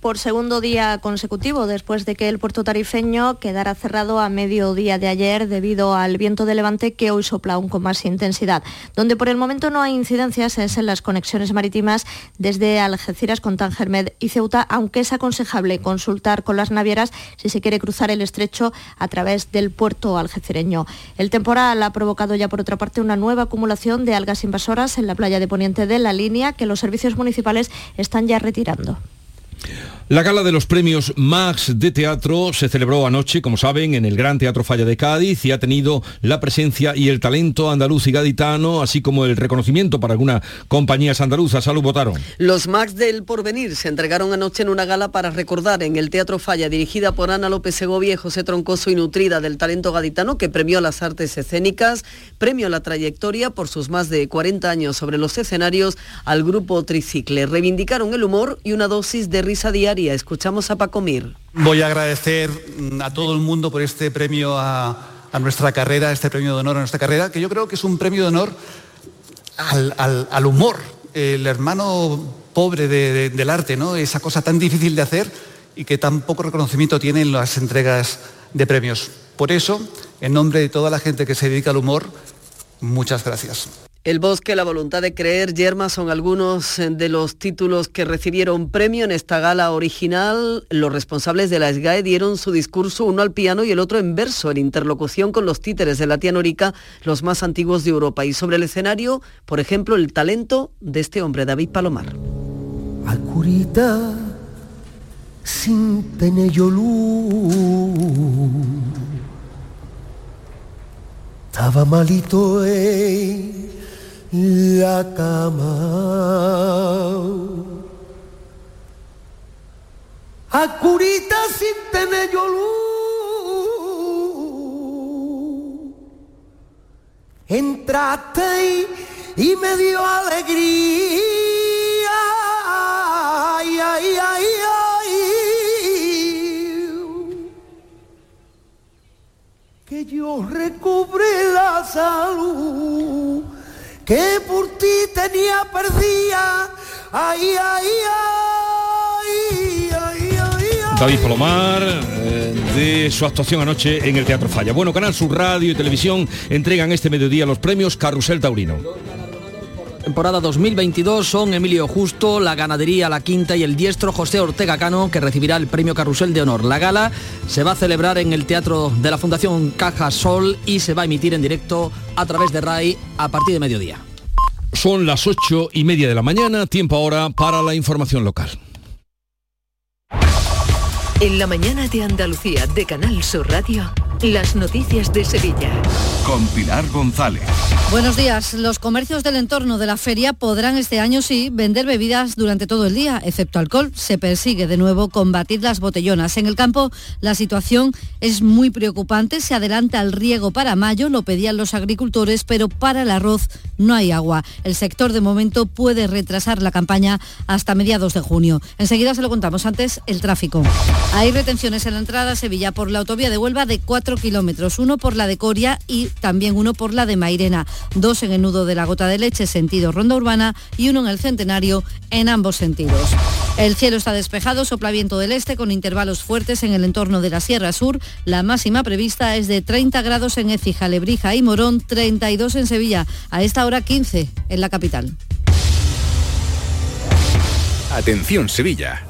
por segundo día consecutivo después de que el puerto tarifeño quedara cerrado a mediodía de ayer debido al viento de levante que hoy sopla aún con más intensidad. Donde por el momento no hay incidencias es en las conexiones marítimas desde Algeciras con Tangermed y Ceuta, aunque es aconsejable consultar con las navieras si se quiere cruzar el estrecho a través del puerto algecireño. El temporal ha provocado ya por otra parte una nueva acumulación de algas invasoras en la playa de Poniente de la línea que los servicios municipales están ya retirando. La gala de los premios Max de Teatro se celebró anoche, como saben, en el Gran Teatro Falla de Cádiz y ha tenido la presencia y el talento andaluz y gaditano, así como el reconocimiento para algunas compañías andaluzas. Salud, votaron. Los Max del Porvenir se entregaron anoche en una gala para recordar en el Teatro Falla, dirigida por Ana López Segovia y José Troncoso y nutrida del talento gaditano, que premió las artes escénicas, premio la trayectoria por sus más de 40 años sobre los escenarios al grupo Tricicle. Reivindicaron el humor y una dosis de diaria Escuchamos a Paco Mir. Voy a agradecer mm, a todo el mundo por este premio a, nuestra carrera, este premio de honor a nuestra carrera, que yo creo que es un premio de honor al, humor, el hermano pobre del arte, ¿no? esa cosa tan difícil de hacer y que tan poco reconocimiento tiene en las entregas de premios. Por eso, en nombre de toda la gente que se dedica al humor, muchas gracias. El bosque, la voluntad de creer, Yerma son algunos eh, de los títulos que recibieron premio en esta gala original. Los responsables de la SGAE dieron su discurso uno al piano y el otro en verso, en interlocución con los títeres de la tía Norica, los más antiguos de Europa. Y sobre el escenario, por ejemplo, el talento de este hombre, David Palomar. Estaba malito, la cama. A curita sin tener luz. Entraste y, me dio alegría. Ay, ay, ay. Que yo recubre la salud que por ti tenía perdida. Ay, ay, ay, ay, ay, David Palomar, eh, de su actuación anoche en el Teatro Falla. Bueno, Canal Sur Radio y Televisión entregan este mediodía los premios Carrusel Taurino. Temporada 2022 son Emilio Justo, la ganadería La Quinta y el diestro José Ortega Cano, que recibirá el premio Carrusel de Honor. La gala se va a celebrar en el Teatro de la Fundación Caja Sol y se va a emitir en directo a través de RAI a partir de mediodía. Son las ocho y media de la mañana, tiempo ahora para la información local. En la mañana de Andalucía de Canal Sur Radio. Las noticias de Sevilla. Con Pilar González. Buenos días. Los comercios del entorno de la feria podrán este año sí vender bebidas durante todo el día, excepto alcohol. Se persigue de nuevo combatir las botellonas. En el campo la situación es muy preocupante. Se adelanta el riego para mayo, lo pedían los agricultores, pero para el arroz no hay agua. El sector de momento puede retrasar la campaña hasta mediados de junio. Enseguida se lo contamos antes el tráfico. Hay retenciones en la entrada a Sevilla por la autovía de Huelva de 4 kilómetros, uno por la de Coria y también uno por la de Mairena, dos en el nudo de la Gota de Leche, sentido Ronda Urbana, y uno en el Centenario, en ambos sentidos. El cielo está despejado, sopla viento del este con intervalos fuertes en el entorno de la Sierra Sur. La máxima prevista es de 30 grados en Écija, Lebrija y Morón, 32 en Sevilla, a esta hora 15 en la capital. Atención Sevilla.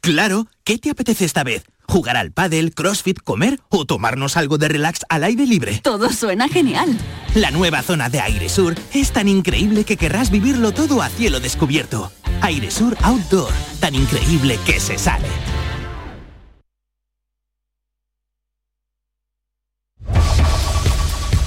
Claro, ¿qué te apetece esta vez? ¿Jugar al pádel, crossfit, comer o tomarnos algo de relax al aire libre? Todo suena genial. La nueva zona de Aire Sur es tan increíble que querrás vivirlo todo a cielo descubierto. Aire Sur Outdoor, tan increíble que se sale.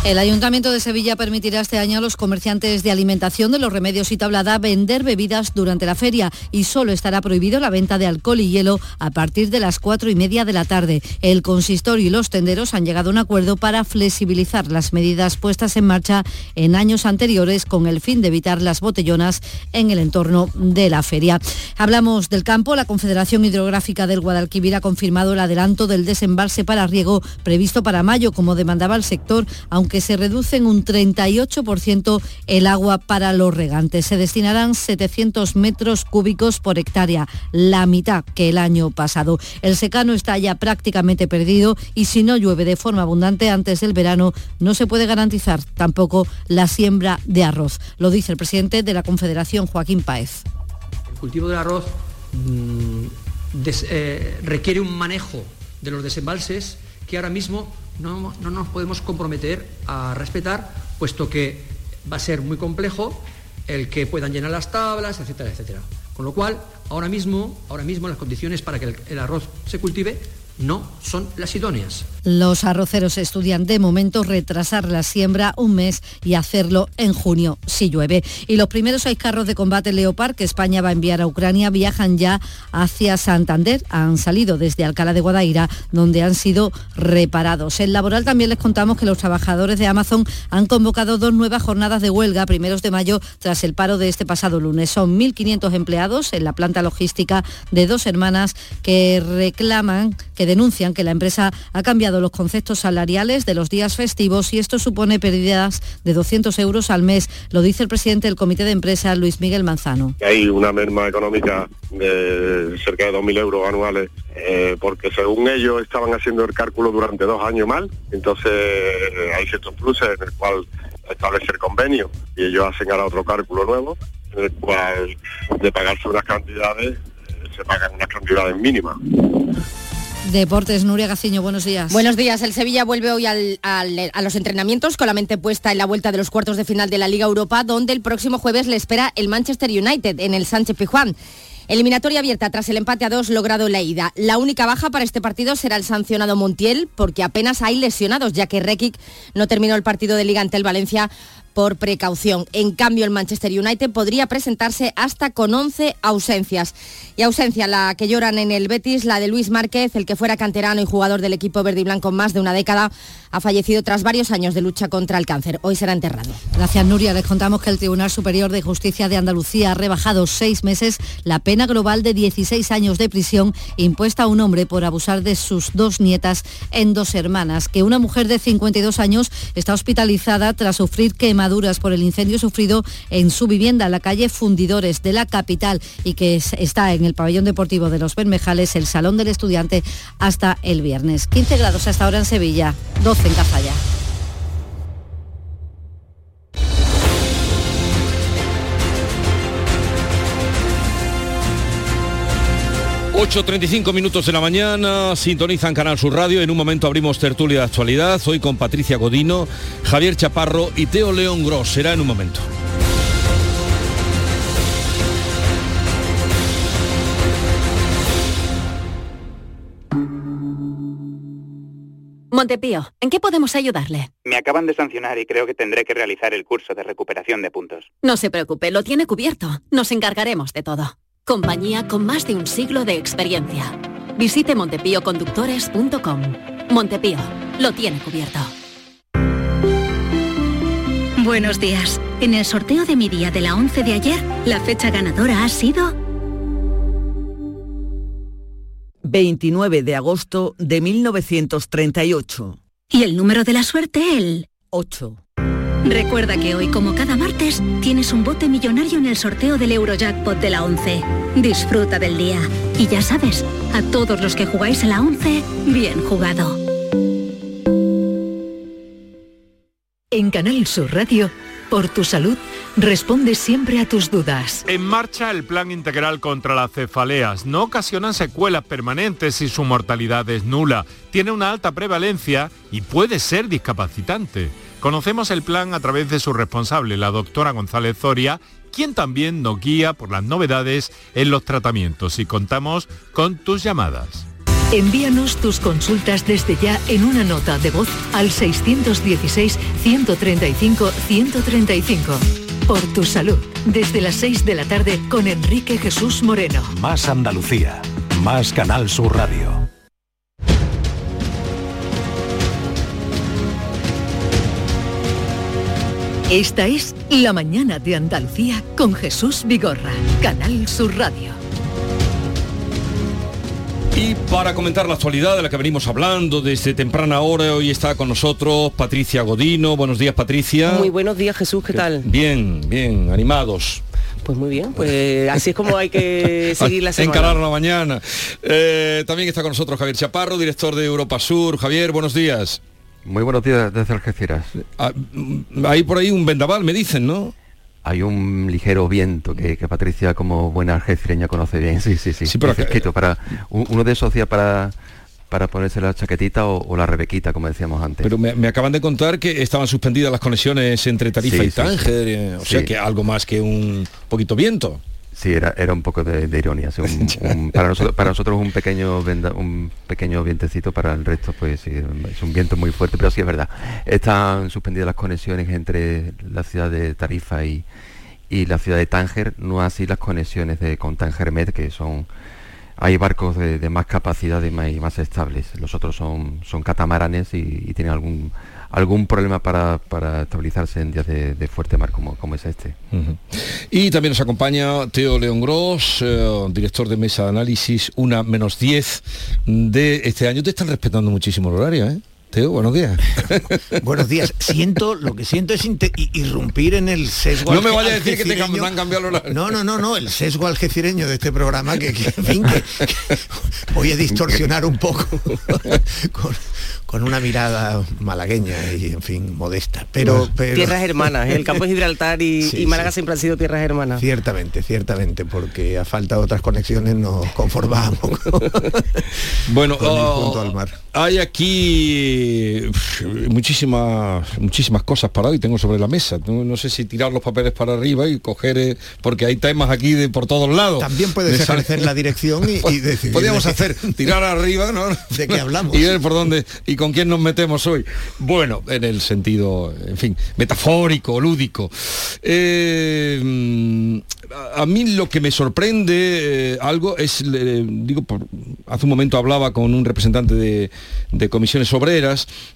El Ayuntamiento de Sevilla permitirá este año a los comerciantes de alimentación de los remedios y tablada vender bebidas durante la feria y solo estará prohibido la venta de alcohol y hielo a partir de las cuatro y media de la tarde. El consistorio y los tenderos han llegado a un acuerdo para flexibilizar las medidas puestas en marcha en años anteriores con el fin de evitar las botellonas en el entorno de la feria. Hablamos del campo. La Confederación Hidrográfica del Guadalquivir ha confirmado el adelanto del desembalse para riego previsto para mayo, como demandaba el sector, que se reduce en un 38% el agua para los regantes. Se destinarán 700 metros cúbicos por hectárea, la mitad que el año pasado. El secano está ya prácticamente perdido y si no llueve de forma abundante antes del verano, no se puede garantizar tampoco la siembra de arroz. Lo dice el presidente de la Confederación, Joaquín Páez. El cultivo del arroz mm, eh, requiere un manejo de los desembalses que ahora mismo no, nos podemos comprometer a respetar, puesto que va a ser muy complejo el que puedan llenar las tablas, etcétera, etcétera. Con lo cual, ahora mismo, ahora mismo las condiciones para que el arroz se cultive no son las idóneas. Los arroceros estudian de momento retrasar la siembra un mes y hacerlo en junio si llueve. Y los primeros seis carros de combate Leopard que España va a enviar a Ucrania viajan ya hacia Santander. Han salido desde Alcalá de Guadaira, donde han sido reparados. En laboral también les contamos que los trabajadores de Amazon han convocado dos nuevas jornadas de huelga primeros de mayo tras el paro de este pasado lunes. Son 1.500 empleados en la planta logística de dos hermanas que reclaman que denuncian que la empresa ha cambiado los conceptos salariales de los días festivos y esto supone pérdidas de 200 euros al mes, lo dice el presidente del comité de empresa, Luis Miguel Manzano. Hay una merma económica de cerca de 2.000 euros anuales, eh, porque según ellos estaban haciendo el cálculo durante dos años mal, entonces eh, hay ciertos pluses en el cual establecer convenio y ellos hacen ahora otro cálculo nuevo, en el cual de pagarse unas cantidades, eh, se pagan unas cantidades mínimas. Deportes, Nuria Gaciño, buenos días. Buenos días. El Sevilla vuelve hoy a los entrenamientos con la mente puesta en la vuelta de los cuartos de final de la Liga Europa, donde el próximo jueves le espera el Manchester United en el Sánchez Pijuán. Eliminatoria abierta tras el empate a dos logrado en la ida. La única baja para este partido será el sancionado Montiel, porque apenas hay lesionados, ya que Rekic no terminó el partido de liga ante el Valencia por precaución. En cambio, el Manchester United podría presentarse hasta con 11 ausencias. Y ausencia la que lloran en el Betis, la de Luis Márquez, el que fuera canterano y jugador del equipo verde y blanco más de una década, ha fallecido tras varios años de lucha contra el cáncer. Hoy será enterrado. Gracias, Nuria. Les contamos que el Tribunal Superior de Justicia de Andalucía ha rebajado seis meses la pena global de 16 años de prisión impuesta a un hombre por abusar de sus dos nietas en dos hermanas. Que una mujer de 52 años está hospitalizada tras sufrir quemaduras por el incendio sufrido en su vivienda en la calle Fundidores de la capital y que está en el pabellón deportivo de los Bermejales, el Salón del Estudiante, hasta el viernes. 15 grados hasta ahora en Sevilla, 12 en Cazalla. 8.35 minutos de la mañana, sintonizan Canal Sur Radio. En un momento abrimos tertulia de actualidad, hoy con Patricia Godino, Javier Chaparro y Teo León Gross. Será en un momento. Montepío, ¿en qué podemos ayudarle? Me acaban de sancionar y creo que tendré que realizar el curso de recuperación de puntos. No se preocupe, lo tiene cubierto. Nos encargaremos de todo. Compañía con más de un siglo de experiencia. Visite montepíoconductores.com. Montepío, lo tiene cubierto. Buenos días. En el sorteo de mi día de la 11 de ayer, la fecha ganadora ha sido 29 de agosto de 1938. Y el número de la suerte, el 8. Recuerda que hoy, como cada martes, tienes un bote millonario en el sorteo del Eurojackpot de la 11. Disfruta del día. Y ya sabes, a todos los que jugáis a la 11, bien jugado. En Canal Sur Radio, por tu salud, responde siempre a tus dudas. En marcha el plan integral contra las cefaleas. No ocasionan secuelas permanentes y su mortalidad es nula. Tiene una alta prevalencia y puede ser discapacitante. Conocemos el plan a través de su responsable, la doctora González Zoria, quien también nos guía por las novedades en los tratamientos y contamos con tus llamadas. Envíanos tus consultas desde ya en una nota de voz al 616-135-135. Por tu salud, desde las 6 de la tarde con Enrique Jesús Moreno. Más Andalucía, más Canal Sur Radio. Esta es La Mañana de Andalucía con Jesús Vigorra, Canal Sur Radio. Y para comentar la actualidad de la que venimos hablando desde temprana hora, hoy está con nosotros Patricia Godino. Buenos días, Patricia. Muy buenos días, Jesús, ¿qué tal? Bien, bien, animados. Pues muy bien, pues *laughs* así es como hay que *laughs* seguir la semana. Encarar la mañana. Eh, también está con nosotros Javier Chaparro, director de Europa Sur. Javier, buenos días. Muy buenos días desde Algeciras. Ah, hay por ahí un vendaval, me dicen, ¿no? Hay un ligero viento que, Patricia como buena algecireña conoce bien. Sí, sí, sí. sí pero para uno de esos días para para ponerse la chaquetita o, la rebequita, como decíamos antes. Pero me, acaban de contar que estaban suspendidas las conexiones entre Tarifa y Tánger, eh, o sea que algo más que un poquito viento. Sí, era, era un poco de, ironía. *laughs* para, nosotros, para nosotros un pequeño un pequeño vientecito, para el resto pues sí, es un viento muy fuerte, pero sí es verdad. Están suspendidas las conexiones entre la ciudad de Tarifa y, la ciudad de Tánger, no así las conexiones de, con Tánger Med, que son hay barcos de, más capacidad y más, estables. Los otros son, son catamaranes y tienen algún algún problema para, estabilizarse en días de, fuerte mar como, como es este. Y también nos acompaña Teo León Gross, eh, director de mesa de análisis, una menos 10 de este año. Te están respetando muchísimo el horario, ¿eh? Teo, buenos días. *laughs* buenos días. Siento, lo que siento es irrumpir en el sesgo. No me vaya a decir que te han cambiado el horario. No, no, no, no, el sesgo algecireño de este programa que, en fin, que, voy a distorsionar un poco *laughs* con, una mirada malagueña y, en fin, modesta. Pero, Tierras hermanas, el *laughs* campo de Gibraltar y, Málaga siempre han sido tierras hermanas. Ciertamente, ciertamente, porque a falta de otras conexiones nos conformamos bueno, oh, hay aquí Eh, muchísimas, muchísimas cosas para hoy tengo sobre la mesa. No, sé si tirar los papeles para arriba y coger, eh, porque hay temas aquí de por todos lados. También puedes ejercer la dirección y, y *laughs* decidir. Podríamos hacer *laughs* tirar arriba, ¿no? ¿De qué hablamos? Y ver por dónde y con quién nos metemos hoy. Bueno, en el sentido, en fin, metafórico, lúdico. Eh, a mí lo que me sorprende algo es, digo, por, hace un momento hablaba con un representante de, de comisiones obreras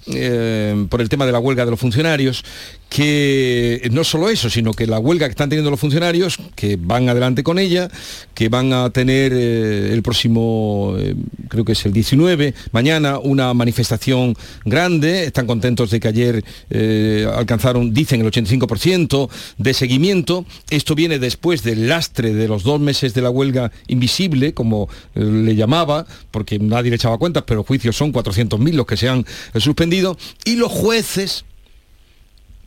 eh, por el tema de la huelga de los funcionarios, que no solo eso, sino que la huelga que están teniendo los funcionarios, que van adelante con ella, que van a tener eh, el próximo, eh, creo que es el 19, mañana, una manifestación grande, están contentos de que ayer alcanzaron, dicen, el 85% de seguimiento. Esto viene después del lastre de los dos meses de la huelga invisible, como le llamaba, porque nadie le echaba cuentas, pero juicios son 400.000 los que se han suspendido, y los jueces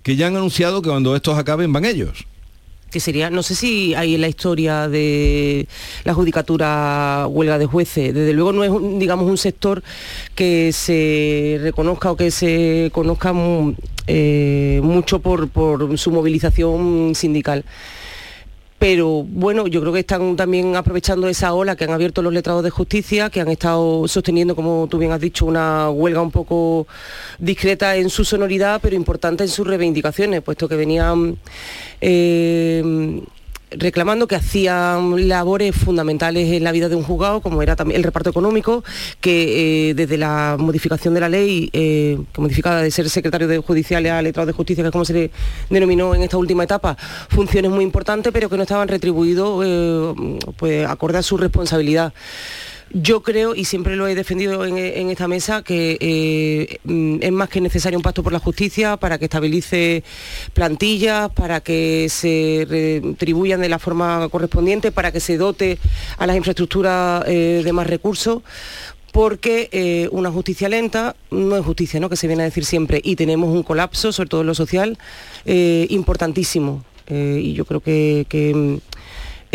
que ya han anunciado que cuando estos acaben van ellos. Que sería, no sé si hay en la historia de la judicatura huelga de jueces, desde luego no es, digamos, un sector que se reconozca o que se conozca eh, mucho por su movilización sindical pero bueno, yo creo que están también aprovechando esa ola que han abierto los letrados de justicia, que han estado sosteniendo, como tú bien has dicho, una huelga un poco discreta en su sonoridad, pero importante en sus reivindicaciones, puesto que venían eh, reclamando que hacían labores fundamentales en la vida de un juzgado, como era también el reparto económico, que eh, desde la modificación de la ley, eh, que modificada de ser secretario de judicial a letrado de justicia, que es como se le denominó en esta última etapa, funciones muy importantes, pero que no estaban retribuidos eh, pues, acorde a su responsabilidad. Yo creo, y siempre lo he defendido en, esta mesa, que eh, mm, es más que necesario un pacto por la justicia para que estabilice plantillas, para que se retribuyan de la forma correspondiente, para que se dote a las infraestructuras eh, de más recursos porque eh, una justicia lenta no es justicia, ¿no? que se viene a decir siempre, y tenemos un colapso, sobre todo en lo social, importantísimo. y yo creo que, que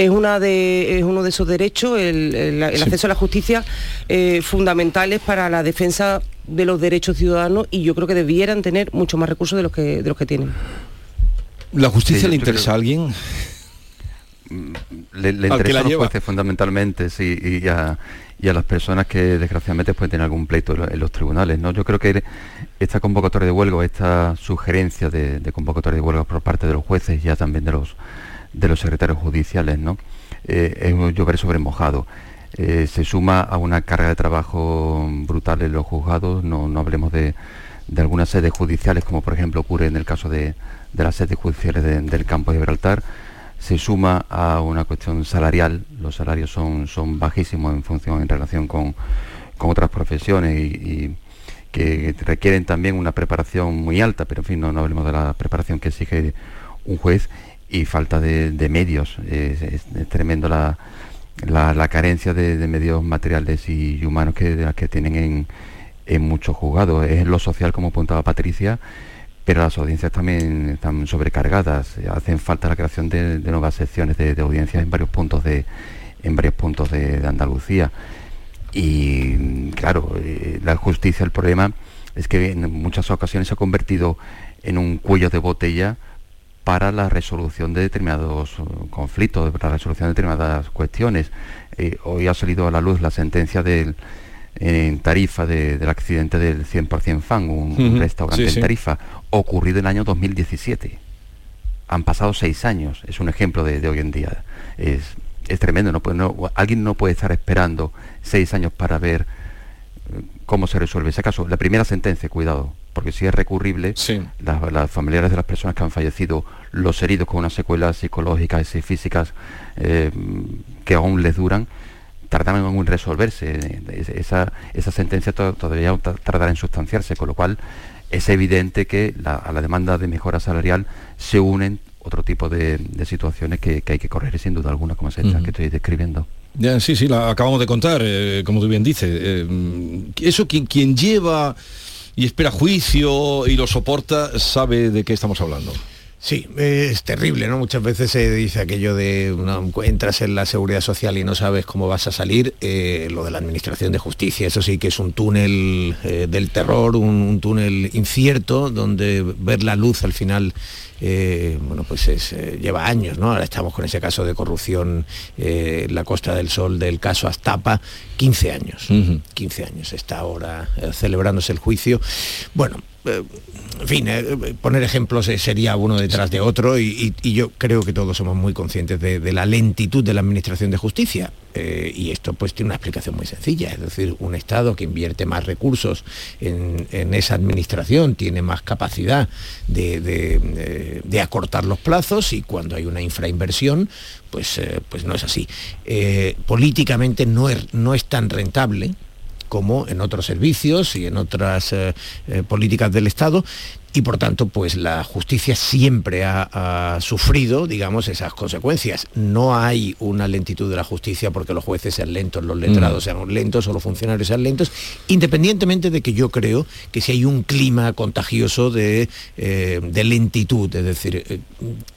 es, una de, es uno de esos derechos, el, acceso a la justicia, eh, fundamentales para la defensa de los derechos ciudadanos y yo creo que debieran tener mucho más recursos de los que, de los que tienen. ¿La justicia le interesa a alguien? Mm, le, le interesa a los jueces fundamentalmente, sí, y a, las personas que desgraciadamente pueden tener algún pleito en los tribunales. ¿no? Yo creo que esta convocatoria de huelga, esta sugerencia de, de convocatoria de huelga por parte de los jueces, ya también de los de los secretarios judiciales, ¿no? Eh, es un llover sobre mojado. Eh, se suma a una carga de trabajo brutal en los juzgados, no, hablemos de, algunas sedes judiciales, como por ejemplo ocurre en el caso de, las sedes judiciales del campo de Gibraltar, se suma a una cuestión salarial, los salarios son, son bajísimos en función, en relación con, otras profesiones y, que requieren también una preparación muy alta, pero en fin, no, no hablemos de la preparación que exige un juez y falta de, medios. Es, tremendo la, la, carencia de, medios materiales y, humanos que, que tienen en, en muchos juzgados. Es lo social, como apuntaba Patricia, pero las audiencias también están sobrecargadas. Hacen falta la creación de, nuevas secciones de, audiencias en varios puntos de, en varios puntos de, Andalucía. Y claro, eh, la justicia, el problema es que en muchas ocasiones se ha convertido en un cuello de botella para la resolución de determinados uh, conflictos, para la resolución de determinadas cuestiones. Eh, hoy ha salido a la luz la sentencia del, en Tarifa del accidente del 100% Fan, un, restaurante en Tarifa, ocurrido en el año 2017. Han pasado seis años, es un ejemplo de, hoy en día. Es, es tremendo, no, no, alguien no puede estar esperando seis años para ver eh, cómo se resuelve ese caso. La primera sentencia, cuidado, porque si es recurrible, las, familiares de las personas que han fallecido, los heridos con unas secuelas psicológicas y físicas eh, que aún les duran, tardarán en resolverse. Esa, esa sentencia todavía tardará en sustanciarse, con lo cual es evidente que a la demanda de mejora salarial se unen otro tipo de, situaciones que, hay que correr sin duda alguna, como es esta que estoy describiendo. Ya, sí, sí, la acabamos de contar, eh, como tú bien dices. Eh, eso quien, quien lleva y espera juicio y lo soporta, sabe de qué estamos hablando. Sí, es terrible, ¿no? Muchas veces se dice aquello de no, entras en la seguridad social y no sabes cómo vas a salir. Eh, lo de la administración de justicia, eso sí que es un túnel eh, del terror, un, túnel incierto donde ver la luz al final. Eh, bueno, pues es, lleva años, ¿no? Ahora estamos con ese caso de corrupción en la Costa del Sol del caso Astapa, 15 años, uh -huh. 15 años está ahora celebrándose el juicio. Bueno, en fin, eh, poner ejemplos sería uno detrás de otro y, y, y, yo creo que todos somos muy conscientes de, de la lentitud de la Administración de Justicia. Eh, y esto pues tiene una explicación muy sencilla, es decir, un Estado que invierte más recursos en, en esa administración tiene más capacidad de, de, de, acortar los plazos y cuando hay una infrainversión, pues, eh, pues no es así. Eh, políticamente no es, no es tan rentable como en otros servicios y en otras eh, eh, políticas del Estado y por tanto pues la justicia siempre ha, ha, sufrido digamos esas consecuencias no hay una lentitud de la justicia porque los jueces sean lentos los letrados mm. sean lentos o los funcionarios sean lentos independientemente de que yo creo que si hay un clima contagioso de, eh, de lentitud es decir eh,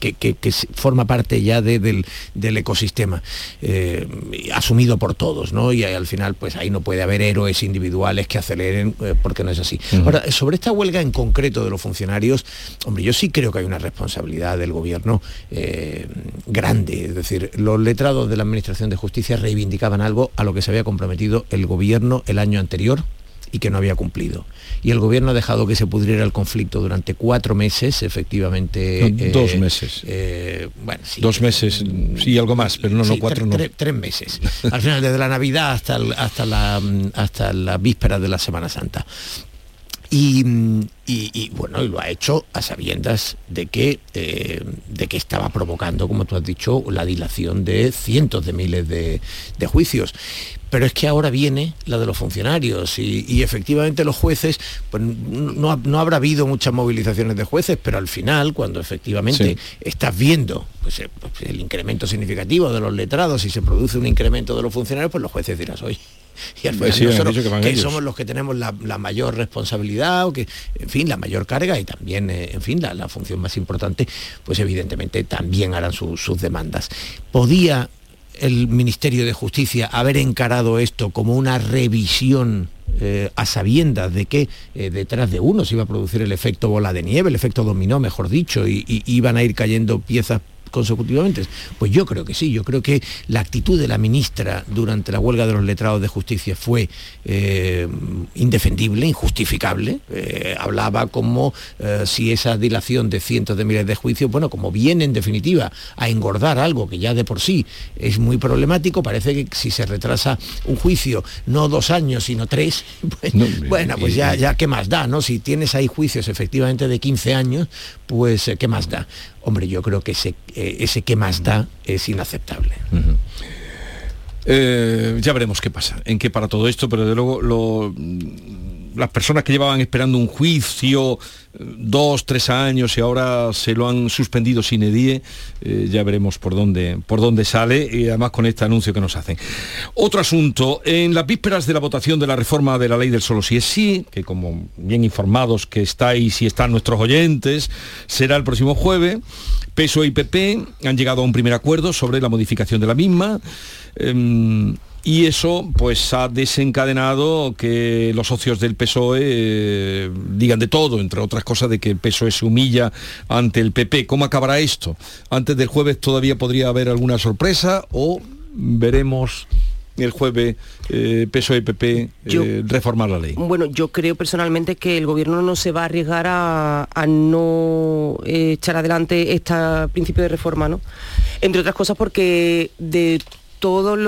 que, que, que, forma parte ya de, del, del, ecosistema eh, asumido por todos ¿no? y al final pues ahí no puede haber héroes individuales que aceleren porque no es así mm. ahora sobre esta huelga en concreto de los funcionarios, hombre, yo sí creo que hay una responsabilidad del gobierno eh, grande. Es decir, los letrados de la Administración de Justicia reivindicaban algo a lo que se había comprometido el gobierno el año anterior y que no había cumplido. Y el gobierno ha dejado que se pudriera el conflicto durante cuatro meses, efectivamente. No, eh, dos meses. Eh, bueno, sí. Dos meses, sí, algo más, pero no, sí, no cuatro tres, no. Tres meses. Al final, desde la Navidad hasta, el, hasta, la, hasta la víspera de la Semana Santa. Y, y, y, bueno, y lo ha hecho a sabiendas de que, eh, de que estaba provocando, como tú has dicho, la dilación de cientos de miles de, de juicios. Pero es que ahora viene la de los funcionarios y, y efectivamente los jueces, pues no, no, habrá habido muchas movilizaciones de jueces, pero al final, cuando efectivamente sí. estás viendo pues, pues, el incremento significativo de los letrados y se produce un incremento de los funcionarios, pues los jueces dirás, oye, y al final pues sí, nosotros, que, que somos los que tenemos la, la, mayor responsabilidad o que en fin la mayor carga y también eh, en fin la, la, función más importante pues evidentemente también harán su, sus demandas. Podía el Ministerio de Justicia haber encarado esto como una revisión eh, a sabiendas de que eh, detrás de uno se iba a producir el efecto bola de nieve, el efecto dominó, mejor dicho, y, y iban a ir cayendo piezas consecutivamente? Pues yo creo que sí, yo creo que la actitud de la ministra durante la huelga de los letrados de justicia fue eh, indefendible, injustificable. Eh, hablaba como eh, si esa dilación de cientos de miles de juicios, bueno, como viene en definitiva a engordar algo que ya de por sí es muy problemático, parece que si se retrasa un juicio no dos años, sino tres, *laughs* pues, no, bueno, pues ya, ya qué más da, ¿no? Si tienes ahí juicios efectivamente de 15 años, pues qué más da. Hombre, yo creo que ese, eh, ese que más da es inaceptable. Eh, ya veremos qué pasa, en qué para todo esto, pero de luego lo, las personas que llevaban esperando un juicio dos, tres años y ahora se lo han suspendido sin edie, eh, ya veremos por dónde, por dónde sale y además con este anuncio que nos hacen. Otro asunto, en las vísperas de la votación de la reforma de la ley del solo si es sí, que como bien informados que estáis y están nuestros oyentes, será el próximo jueves, PSOE y PP han llegado a un primer acuerdo sobre la modificación de la misma. Eh, y eso pues ha desencadenado que los socios del PSOE eh, digan de todo, entre otras cosas de que el PSOE se humilla ante el PP. ¿Cómo acabará esto? Antes del jueves todavía podría haber alguna sorpresa o veremos el jueves eh, PSOE y PP eh, yo, reformar la ley? Bueno, yo creo personalmente que el gobierno no se va a arriesgar a, a no eh, echar adelante este principio de reforma, ¿no? Entre otras cosas porque de todas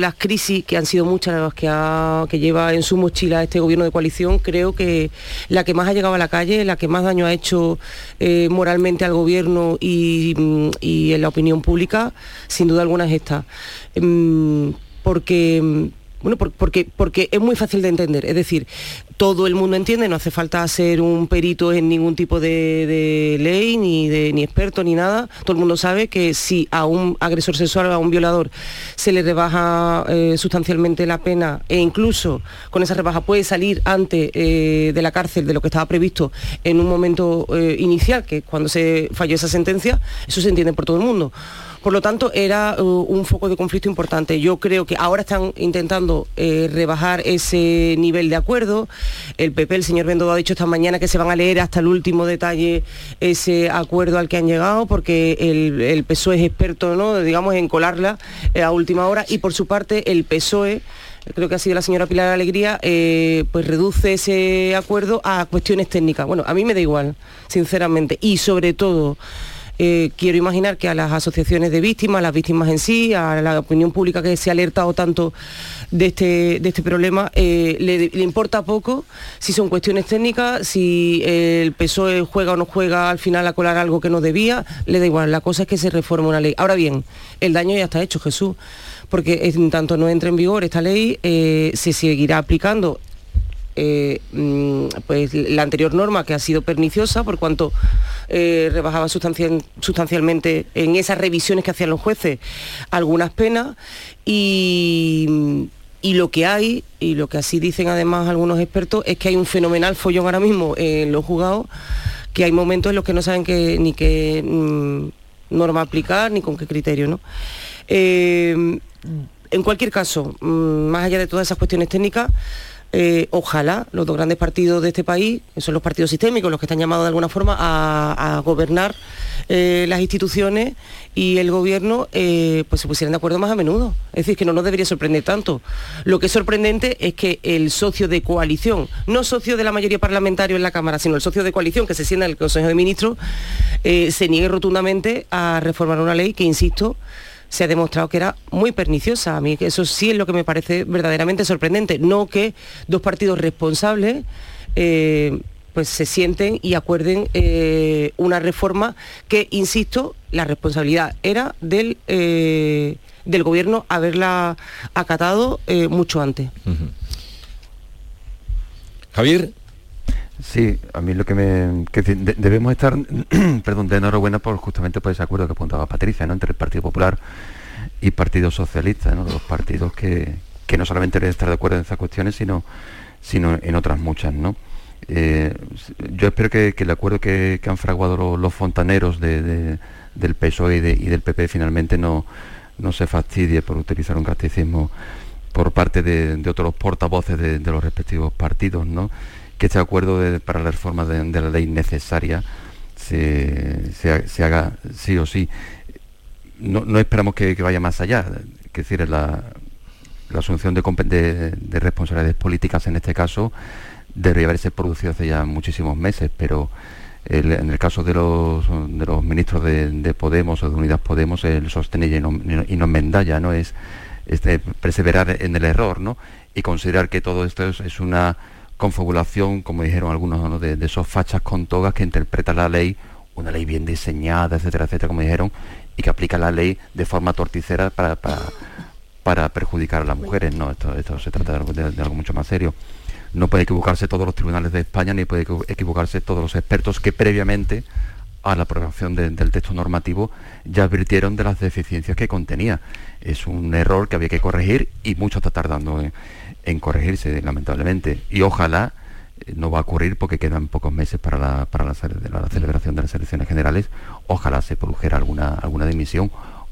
las crisis, que han sido muchas las que, lleva en su mochila este gobierno de coalición, creo que la que más ha llegado a la calle, la que más daño ha hecho eh, moralmente al gobierno y, y, en la opinión pública, sin duda alguna es esta. Mm, porque Bueno, porque, porque es muy fácil de entender. Es decir, todo el mundo entiende, no hace falta ser un perito en ningún tipo de, ley, ni, de, ni experto, ni nada. Todo el mundo sabe que si a un agresor sexual, a un violador, se le rebaja eh, sustancialmente la pena e incluso con esa rebaja puede salir antes eh, de la cárcel de lo que estaba previsto en un momento eh, inicial, que cuando se falló esa sentencia, eso se entiende por todo el mundo. Por lo tanto, era un foco de conflicto importante. Yo creo que ahora están intentando rebajar ese nivel de acuerdo. El PP, el señor Bendodo ha dicho esta mañana que se van a leer hasta el último detalle ese acuerdo al que han llegado, porque el, PSOE es experto, ¿no? digamos, en colarla eh, a última hora. Y por su parte, el PSOE creo que ha sido la señora Pilar Alegría, eh, pues reduce ese acuerdo a cuestiones técnicas. Bueno, a mí me da igual, sinceramente. Y sobre todo, eh, quiero imaginar que a las asociaciones de víctimas, a las víctimas en sí, a la opinión pública que se ha alertado tanto de este, de este problema, eh, le, importa poco si son cuestiones técnicas, si el PSOE juega o no juega al final a colar algo que no debía, le da igual, la cosa es que se reforme una ley. Ahora bien, el daño ya está hecho, Jesús porque en tanto no entre en vigor esta ley, eh, se seguirá aplicando eh, mm, pues la anterior norma que ha sido perniciosa por cuanto eh, rebajaba sustancialmente en esas revisiones que hacían los jueces algunas penas y, lo que hay, y lo que así dicen además algunos expertos, es que hay un fenomenal follón ahora mismo en los juzgados, que hay momentos en los que no saben ni qué mm, norma aplicar ni con qué criterio. ¿no? Eh, en cualquier caso, mm, más allá de todas esas cuestiones técnicas, eh, ojalá los dos grandes partidos de este país, que son los partidos sistémicos, los que están llamados de alguna forma a, gobernar eh, las instituciones y el gobierno, eh, pues se pusieran de acuerdo más a menudo. Es decir, que no nos debería sorprender tanto. Lo que es sorprendente es que el socio de coalición, no socio de la mayoría parlamentaria en la Cámara, sino el socio de coalición que se sienta en el Consejo de Ministros, se niegue rotundamente a reformar una ley que, insisto, se ha demostrado que era muy perniciosa. A mí eso sí es lo que me parece verdaderamente sorprendente. No que dos partidos responsables eh, pues se sienten y acuerden eh, una reforma que, insisto, la responsabilidad era del, eh, del gobierno haberla acatado mucho antes. Javier. Sí, a mí lo que me... debemos estar, *clears throat* perdón, de enhorabuena por justamente por ese acuerdo que apuntaba Patricia, ¿no? Entre el Partido Popular y Partido Socialista, ¿no? Los partidos que, no solamente deben estar de acuerdo en esas cuestiones, sino, sino en otras muchas, ¿no? Eh, yo espero que, el acuerdo que, han fraguado los, fontaneros del PSOE y, del PP finalmente no, no se fastidie por utilizar un casticismo por parte de, otros portavoces de, los respectivos partidos, ¿no? Que este acuerdo para la reforma de, la ley necesaria se, haga sí o sí. No, esperamos que, vaya más allá, que decir, la, la asunción de, de, responsabilidades políticas en este caso debería haberse producido hace ya muchísimos meses, pero en el caso de los, de los ministros de, Podemos o de Unidas Podemos, el sostener y no, y no enmendalla, ¿no? Es, este, perseverar en el error, ¿no? Y considerar que todo esto es una confabulación, como dijeron algunos, de, esos fachas con togas que interpretan la ley, una ley bien diseñada, etcétera, etcétera, como dijeron, y que aplica la ley de forma torticera para, para, perjudicar a las mujeres. No, esto, esto se trata de algo, mucho más serio. No puede equivocarse todos los tribunales de España, ni puede equivocarse todos los expertos que previamente a la aprobación del texto normativo ya advirtieron de las deficiencias que contenía. Es un error que había que corregir y mucho está tardando en, en corregirse, lamentablemente. Y ojalá eh, no va a ocurrir porque quedan pocos meses para la, para la, celebración de las elecciones generales. Ojalá se produjera alguna, alguna dimisión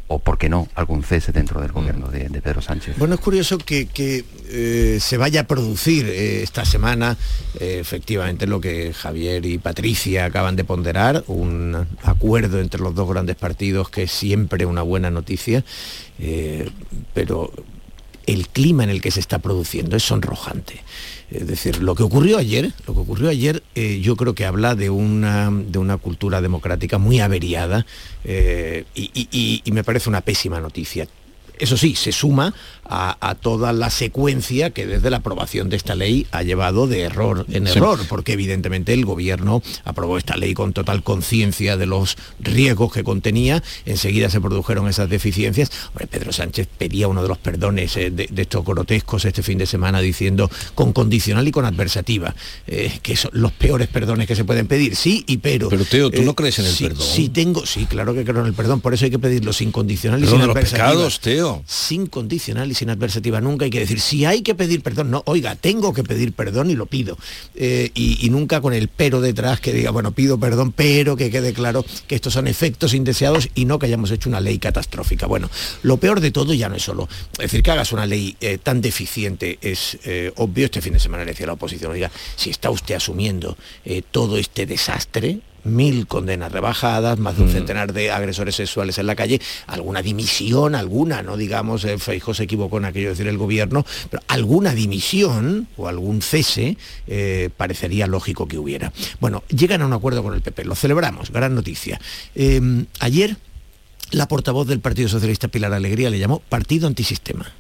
o, por qué no, algún cese dentro del gobierno de, Pedro Sánchez. Bueno, es curioso que, eh, se vaya a producir eh, esta semana efectivamente lo que Javier y Patricia acaban de ponderar, un acuerdo entre los dos grandes partidos que es siempre una buena noticia, pero el clima en el que se está produciendo es sonrojante. Es decir, lo que ocurrió ayer, lo que ocurrió ayer, eh, yo creo que habla de una, de una cultura democrática muy averiada eh, y, me parece una pésima noticia Eso sí, se suma a, toda la secuencia que desde la aprobación de esta ley ha llevado de error en error, porque evidentemente el gobierno aprobó esta ley con total conciencia de los riesgos que contenía, enseguida se produjeron esas deficiencias. Pedro Sánchez pedía uno de los perdones eh, de, estos grotescos este fin de semana diciendo con condicional y con adversativa, eh, que son los peores perdones que se pueden pedir, sí y pero. Pero Teo, ¿tú no eh, crees en el perdón? Sí tengo, sí, claro que creo en el perdón, por eso hay que pedirlo sin condicional y sin adversativa. Teo. Sin condicional y sin adversativa. Nunca hay que decir, si hay que pedir perdón, no, oiga, tengo que pedir perdón y lo pido. Eh, y, nunca con el pero detrás que diga, bueno, pido perdón, pero que quede claro que estos son efectos indeseados y no que hayamos hecho una ley catastrófica. Bueno, lo peor de todo ya no es solo, es decir, que hagas una ley eh, tan deficiente, es eh, obvio, este fin de semana le decía la oposición, oiga, si está usted asumiendo todo este desastre, mil condenas rebajadas, más de un mm. centenar de agresores sexuales en la calle, alguna dimisión, alguna, no digamos, eh, Feijo se equivocó en aquello de decir el gobierno, pero alguna dimisión o algún cese eh, parecería lógico que hubiera. Bueno, llegan a un acuerdo con el PP, lo celebramos, gran noticia. Em, ayer la portavoz del Partido Socialista Pilar Alegría le llamó partido antisistema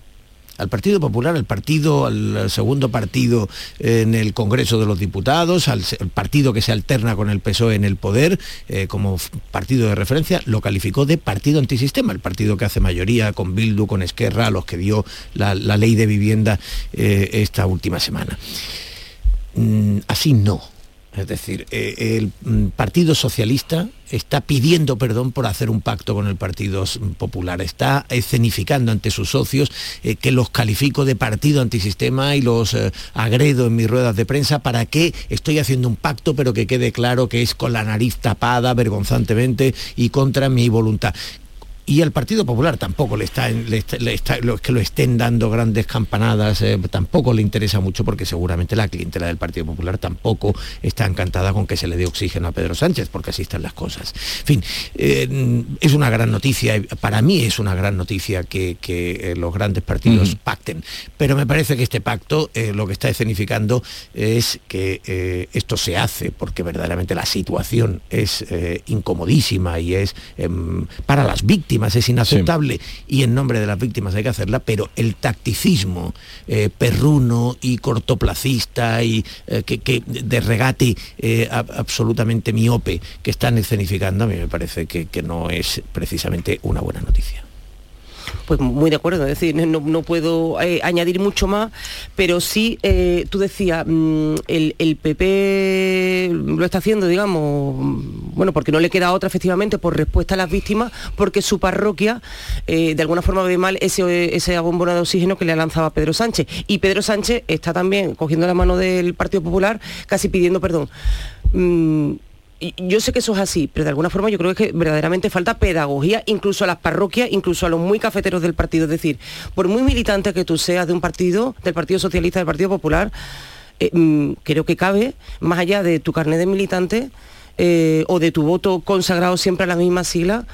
al Partido Popular, al partido, al segundo partido en el Congreso de los Diputados, al partido que se alterna con el PSOE en el poder, eh, como partido de referencia, lo calificó de partido antisistema, el partido que hace mayoría con Bildu, con Esquerra, a los que dio la, ley de vivienda eh, esta última semana. Mm, así no es decir, eh, el mm, Partido Socialista está pidiendo perdón por hacer un pacto con el Partido Popular, está escenificando ante sus socios eh, que los califico de partido antisistema y los eh, agredo en mis ruedas de prensa para que estoy haciendo un pacto pero que quede claro que es con la nariz tapada vergonzantemente y contra mi voluntad y el Partido Popular tampoco le está, le que lo estén dando grandes campanadas, eh, tampoco le interesa mucho porque seguramente la clientela del Partido Popular tampoco está encantada con que se le dé oxígeno a Pedro Sánchez, porque así están las cosas. En fin, eh, es una gran noticia, para mí es una gran noticia que, eh, los grandes partidos pacten, pero me parece que este pacto lo que está escenificando es que esto se hace porque verdaderamente la situación es incomodísima y es em, para las víctimas es inaceptable y en nombre de las víctimas hay que hacerla, pero el tacticismo eh, perruno y cortoplacista y eh, que, de regate eh, absolutamente miope que están escenificando, a mí me parece que no es precisamente una buena noticia. Pues muy de acuerdo, es decir, no, puedo eh, añadir mucho más, pero sí, eh, tú decías, mm, el, PP lo está haciendo, digamos, bueno, porque no le queda otra efectivamente por respuesta a las víctimas, porque su parroquia eh, de alguna forma ve mal ese, ese abombona de oxígeno que le lanzaba Pedro Sánchez. Y Pedro Sánchez está también cogiendo la mano del Partido Popular, casi pidiendo perdón. Mm, yo sé que eso es así, pero de alguna forma yo creo que verdaderamente falta pedagogía, incluso a las parroquias, incluso a los muy cafeteros del partido. Es decir, por muy militante que tú seas de un partido, del Partido Socialista, del Partido Popular, eh, mm, creo que cabe, más allá de tu carnet de militante eh, o de tu voto consagrado siempre a la misma sigla,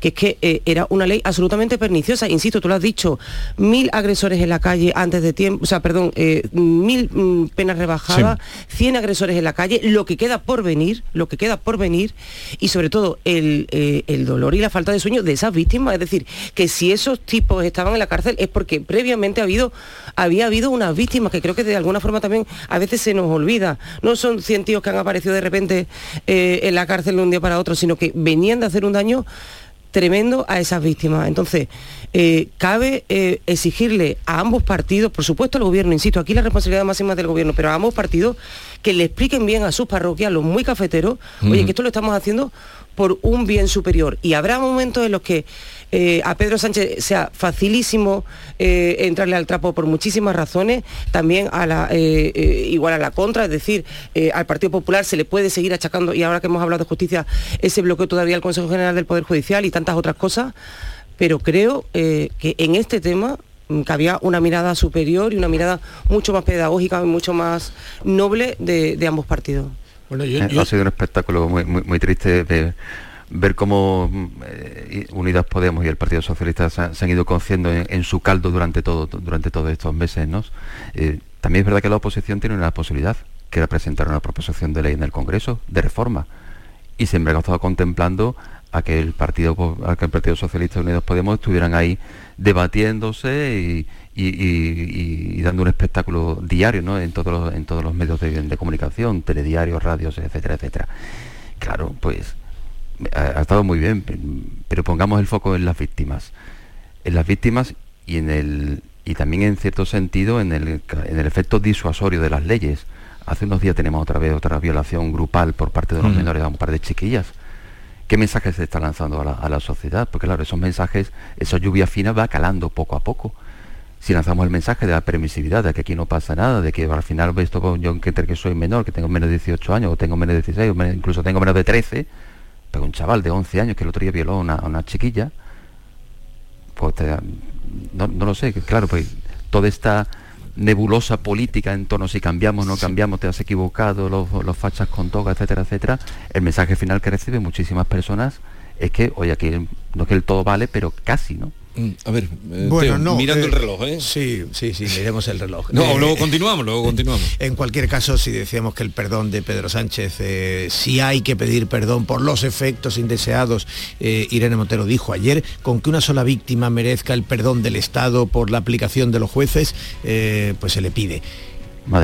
que es que eh, era una ley absolutamente perniciosa. Insisto, tú lo has dicho, mil agresores en la calle antes de tiempo, o sea, perdón, eh, mil mm, penas rebajadas, cien agresores en la calle, lo que queda por venir, lo que queda por venir, y sobre todo el, eh, el dolor y la falta de sueño de esas víctimas. Es decir, que si esos tipos estaban en la cárcel es porque previamente ha habido, había habido unas víctimas que creo que de alguna forma también a veces se nos olvida. No son cien tíos que han aparecido de repente en la cárcel de un día para otro, sino que venían de hacer un daño tremendo a esas víctimas. Entonces, eh, cabe eh, exigirle a ambos partidos, por supuesto al gobierno, insisto, aquí la responsabilidad máxima es del gobierno, pero a ambos partidos que le expliquen bien a sus parroquias, los muy cafeteros, oye, que esto lo estamos haciendo por un bien superior. Y habrá momentos en los que eh, a Pedro Sánchez sea facilísimo eh, entrarle al trapo por muchísimas razones, también eh, igual a la contra, es decir, al Partido Popular se le puede seguir achacando, y ahora que hemos hablado de justicia, ese bloqueo todavía al Consejo General del Poder Judicial y tantas otras cosas, pero creo que en este tema mm, cabía una mirada superior y una mirada mucho más pedagógica y mucho más noble de, ambos partidos. Bueno, Ha sido un espectáculo muy, muy, muy triste de ver cómo eh, Unidas Podemos y el Partido Socialista se, han ido conociendo en, su caldo durante todo durante todos estos meses. ¿no? Eh, también es verdad que la oposición tiene una posibilidad, que era presentar una proposición de ley en el Congreso de reforma. Y siempre ha estado contemplando a que el partido a que el Partido Socialista Unidos Podemos estuvieran ahí debatiéndose y, dando un espectáculo diario ¿no? en todos los, en todos los medios de, de comunicación, telediarios, radios, etcétera, etcétera. Claro, pues ha, estado muy bien, pero pongamos el foco en las víctimas. En las víctimas y en el y también en cierto sentido en el, en el efecto disuasorio de las leyes. Hace unos días tenemos otra vez otra violación grupal por parte de los menores a un par de chiquillas. ¿Qué mensaje se está lanzando a la, a la, sociedad? Porque claro, esos mensajes, esa lluvia fina va calando poco a poco. Si lanzamos el mensaje de la permisividad, de que aquí no pasa nada, de que al final esto yo que que soy menor, que tengo menos de 18 años, o tengo menos de 16, o incluso tengo menos de 13, pero un chaval de 11 años que el otro día violó a una, una chiquilla, pues no, lo sé, claro, pues toda esta nebulosa política en torno si cambiamos, no cambiamos, te has equivocado, los, los fachas con toga, etcétera, etcétera, el mensaje final que reciben muchísimas personas es que, oye, aquí no es que el todo vale, pero casi, ¿no? A ver, eh, bueno, mirando el eh, reloj, ¿eh? Sí, sí, sí, miremos el reloj. No, eh, luego continuamos, luego continuamos. *laughs* En cualquier caso, si decíamos que el perdón de Pedro Sánchez, si hay que pedir perdón por los efectos indeseados, Irene Montero dijo ayer, con que una sola víctima merezca el perdón del Estado por la aplicación de los jueces, pues se le pide.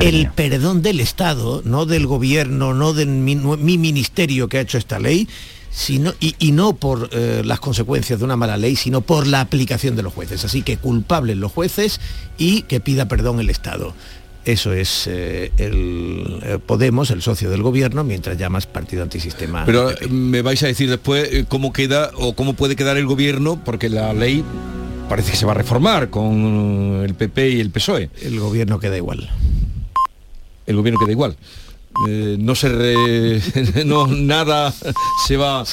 el perdón del Estado, no del gobierno, no de mi ministerio que ha hecho esta ley, sino, y, no por eh, las consecuencias de una mala ley, sino por la aplicación de los jueces. Así que culpables los jueces y que pida perdón el Estado. Eso es eh, el eh, Podemos, el socio del gobierno, mientras llamas partido antisistema. Pero me vais a decir después cómo queda o cómo puede quedar el gobierno, porque la ley parece que se va a reformar con el PP y el PSOE. El gobierno queda igual. El gobierno queda igual. No se *laughs* no nada se va a